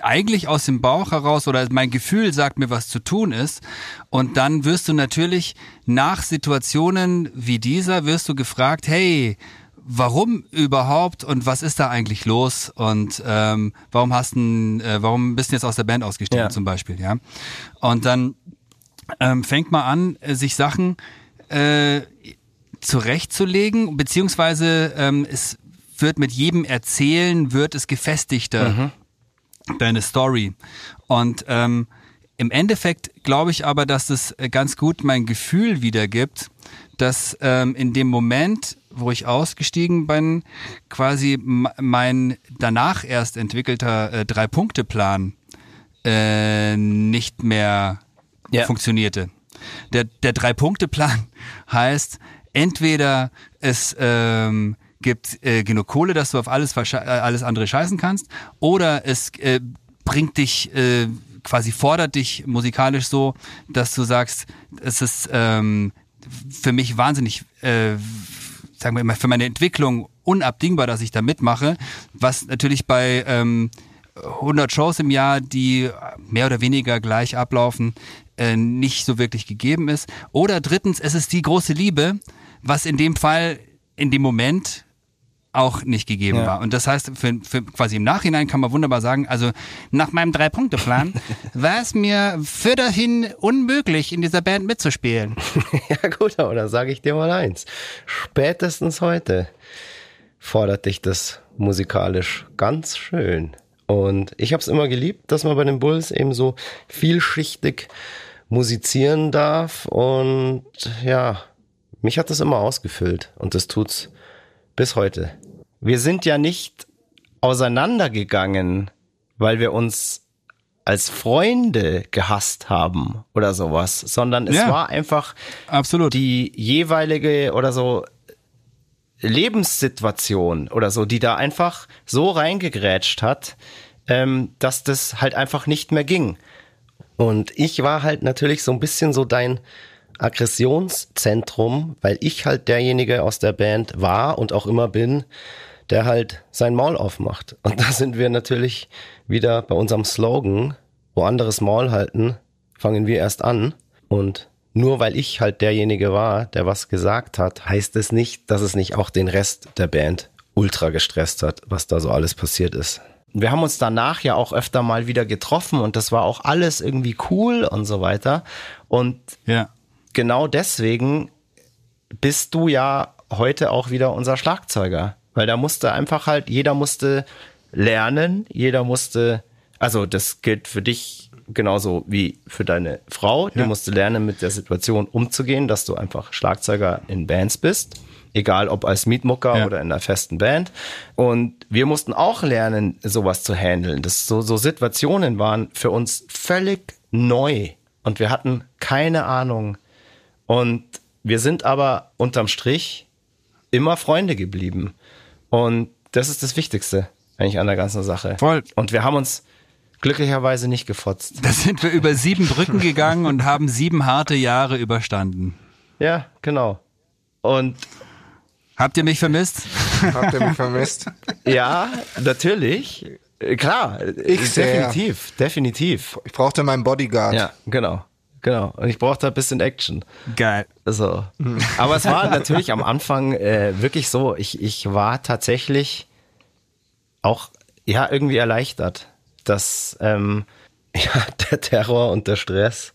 eigentlich aus dem Bauch heraus oder mein Gefühl sagt mir, was zu tun ist. Und dann wirst du natürlich nach Situationen wie dieser wirst du gefragt, hey, warum überhaupt und was ist da eigentlich los und ähm, warum hast du, äh, warum bist du jetzt aus der Band ausgestiegen Ja. zum Beispiel, ja? Und dann ähm, fängt man an, äh, sich Sachen äh, zurechtzulegen, beziehungsweise ähm, es wird mit jedem Erzählen wird es gefestigter deine Story. Und ähm, im Endeffekt glaube ich aber, dass es äh, ganz gut mein Gefühl wiedergibt, dass ähm, in dem Moment, wo ich ausgestiegen bin, quasi mein danach erst entwickelter äh, Drei-Punkte-Plan äh, nicht mehr Ja. funktionierte. Der, der Drei-Punkte-Plan heißt, entweder es ähm, gibt äh, genug Kohle, dass du auf alles, äh, alles andere scheißen kannst, oder es äh, bringt dich, äh, quasi fordert dich musikalisch so, dass du sagst, es ist ähm, für mich wahnsinnig, äh, sagen wir mal, für meine Entwicklung unabdingbar, dass ich da mitmache, was natürlich bei ähm, 100 Shows im Jahr, die mehr oder weniger gleich ablaufen, äh, nicht so wirklich gegeben ist. Oder drittens, es ist die große Liebe, was in dem Fall, in dem Moment auch nicht gegeben Ja. war. Und das heißt, für, für quasi im Nachhinein kann man wunderbar sagen, also nach meinem Drei-Punkte-Plan war es mir für dahin unmöglich, in dieser Band mitzuspielen. Ja gut, aber dann sage ich dir mal eins. Spätestens heute fordert dich das musikalisch ganz schön. Und ich habe es immer geliebt, dass man bei den Bulls eben so vielschichtig musizieren darf. Und ja, mich hat das immer ausgefüllt. Und das tut's bis heute. Wir sind ja nicht auseinandergegangen, weil wir uns als Freunde gehasst haben oder sowas, sondern es Ja. war einfach Absolut. die jeweilige oder so Lebenssituation oder so, die da einfach so reingegrätscht hat, ähm, dass das halt einfach nicht mehr ging. Und ich war halt natürlich so ein bisschen so dein Aggressionszentrum, weil ich halt derjenige aus der Band war und auch immer bin, der halt sein Maul aufmacht. Und da sind wir natürlich wieder bei unserem Slogan, wo anderes Maul halten, fangen wir erst an. Und nur weil ich halt derjenige war, der was gesagt hat, heißt es nicht, dass es nicht auch den Rest der Band ultra gestresst hat, was da so alles passiert ist. Wir haben uns danach ja auch öfter mal wieder getroffen und das war auch alles irgendwie cool und so weiter. Und ja. genau deswegen bist du ja heute auch wieder unser Schlagzeuger. Weil da musste einfach halt, jeder musste lernen, jeder musste, also das gilt für dich genauso wie für deine Frau, die Ja. musste lernen, mit der Situation umzugehen, dass du einfach Schlagzeuger in Bands bist. Egal ob als Mietmucker Ja. oder in einer festen Band. Und wir mussten auch lernen, sowas zu handeln. Das so, so Situationen waren für uns völlig neu. Und wir hatten keine Ahnung. Und wir sind aber unterm Strich immer Freunde geblieben. Und das ist das Wichtigste eigentlich an der ganzen Sache. Voll. Und wir haben uns glücklicherweise nicht gefotzt. Da sind wir über sieben Brücken gegangen und haben sieben harte Jahre überstanden. Ja, genau. Und Habt ihr mich vermisst? Habt ihr mich vermisst? ja, natürlich. Klar, Ich sehr. definitiv, definitiv. Ich brauchte meinen Bodyguard. Ja, genau. Genau. Und ich brauchte ein bisschen Action. Geil. So. Aber es war natürlich am Anfang äh, wirklich so, ich, ich war tatsächlich auch ja irgendwie erleichtert, dass ähm, ja, der Terror und der Stress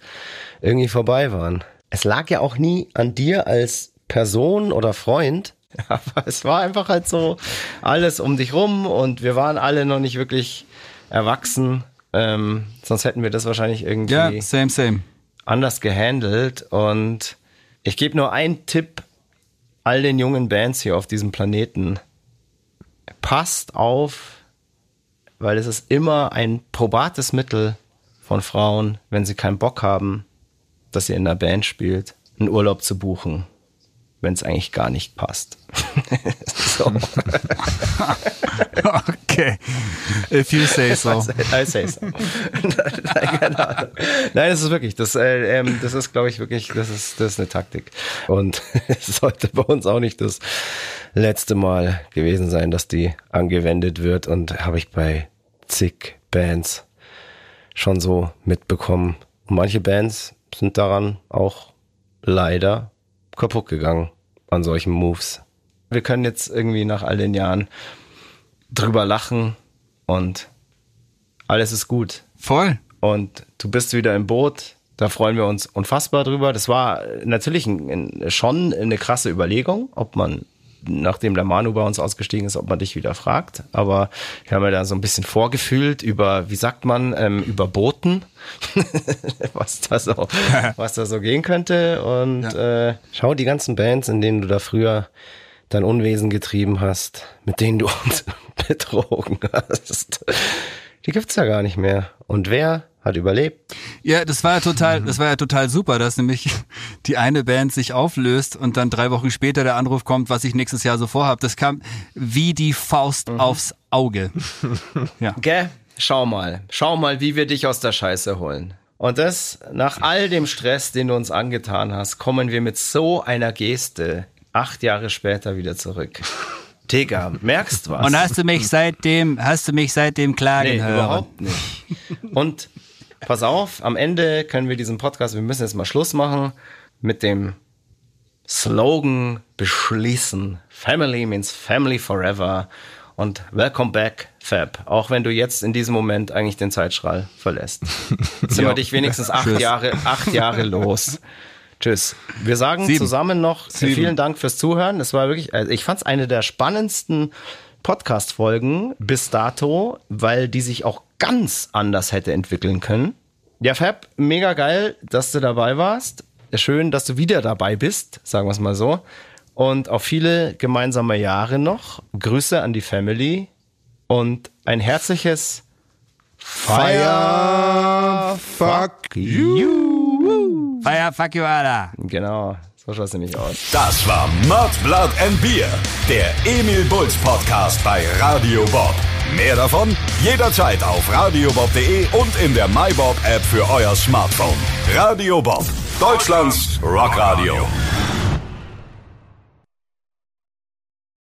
irgendwie vorbei waren. Es lag ja auch nie an dir als Person oder Freund, aber es war einfach halt so alles um dich rum und wir waren alle noch nicht wirklich erwachsen. Ähm, sonst hätten wir das wahrscheinlich irgendwie Ja, same, same. Anders gehandelt. Und ich gebe nur einen Tipp all den jungen Bands hier auf diesem Planeten. Passt auf, weil es ist immer ein probates Mittel von Frauen, wenn sie keinen Bock haben, dass ihr in einer Band spielt, einen Urlaub zu buchen, wenn es eigentlich gar nicht passt. so. Okay. If you say so. I say so. Nein, keine Ahnung. Nein, das ist wirklich, das, äh, ähm, das ist, glaube ich, wirklich, das ist, das ist eine Taktik. Und es sollte bei uns auch nicht das letzte Mal gewesen sein, dass die angewendet wird. Und habe ich bei zig Bands schon so mitbekommen. Und manche Bands sind daran auch leider kaputt gegangen an solchen Moves. Wir können jetzt irgendwie nach all den Jahren drüber lachen und alles ist gut. Voll. Und du bist wieder im Boot. Da freuen wir uns unfassbar drüber. Das war natürlich ein, ein, schon eine krasse Überlegung, ob man, nachdem der Manu bei uns ausgestiegen ist, ob man dich wieder fragt. Aber wir haben ja da so ein bisschen vorgefühlt über, wie sagt man, ähm, über Booten, was, da so, was da so gehen könnte. Und äh, schau die ganzen Bands, in denen du da früher dein Unwesen getrieben hast, mit denen du uns betrogen hast. Die gibt's ja gar nicht mehr. Und wer hat überlebt? Ja, das war ja total, das war ja total super, dass nämlich die eine Band sich auflöst und dann drei Wochen später der Anruf kommt, was ich nächstes Jahr so vorhab. Das kam wie die Faust aufs Auge. Ja. Gell? Schau mal. Schau mal, wie wir dich aus der Scheiße holen. Und das, nach all dem Stress, den du uns angetan hast, kommen wir mit so einer Geste acht Jahre später wieder zurück. Digga, merkst was? Und hast du mich seitdem, hast du mich seitdem klagen Nee, hören? überhaupt nicht. Und pass auf, am Ende können wir diesen Podcast, wir müssen jetzt mal Schluss machen, mit dem Slogan beschließen. Family means family forever. Und welcome back, Fab. Auch wenn du jetzt in diesem Moment eigentlich den Zeitstrahl verlässt. Jetzt sind wir dich wenigstens acht Tschüss. Jahre, acht Jahre los. Tschüss. Wir sagen Sieben. zusammen noch Sieben. vielen Dank fürs Zuhören. Es war wirklich, also ich fand es eine der spannendsten Podcast-Folgen bis dato, weil die sich auch ganz anders hätte entwickeln können. Ja, Fab, mega geil, dass du dabei warst. Schön, dass du wieder dabei bist, sagen wir es mal so. Und auch viele gemeinsame Jahre noch. Grüße an die Family und ein herzliches Fire, fuck you. Fire, fuck you, Alter. Genau, so schaut es nämlich aus. Das war Mud, Blood and Beer, der Emil Bulls Podcast bei Radio Bob. Mehr davon jederzeit auf radiobob.de und in der MyBob App für euer Smartphone. Radio Bob, Deutschlands Rockradio.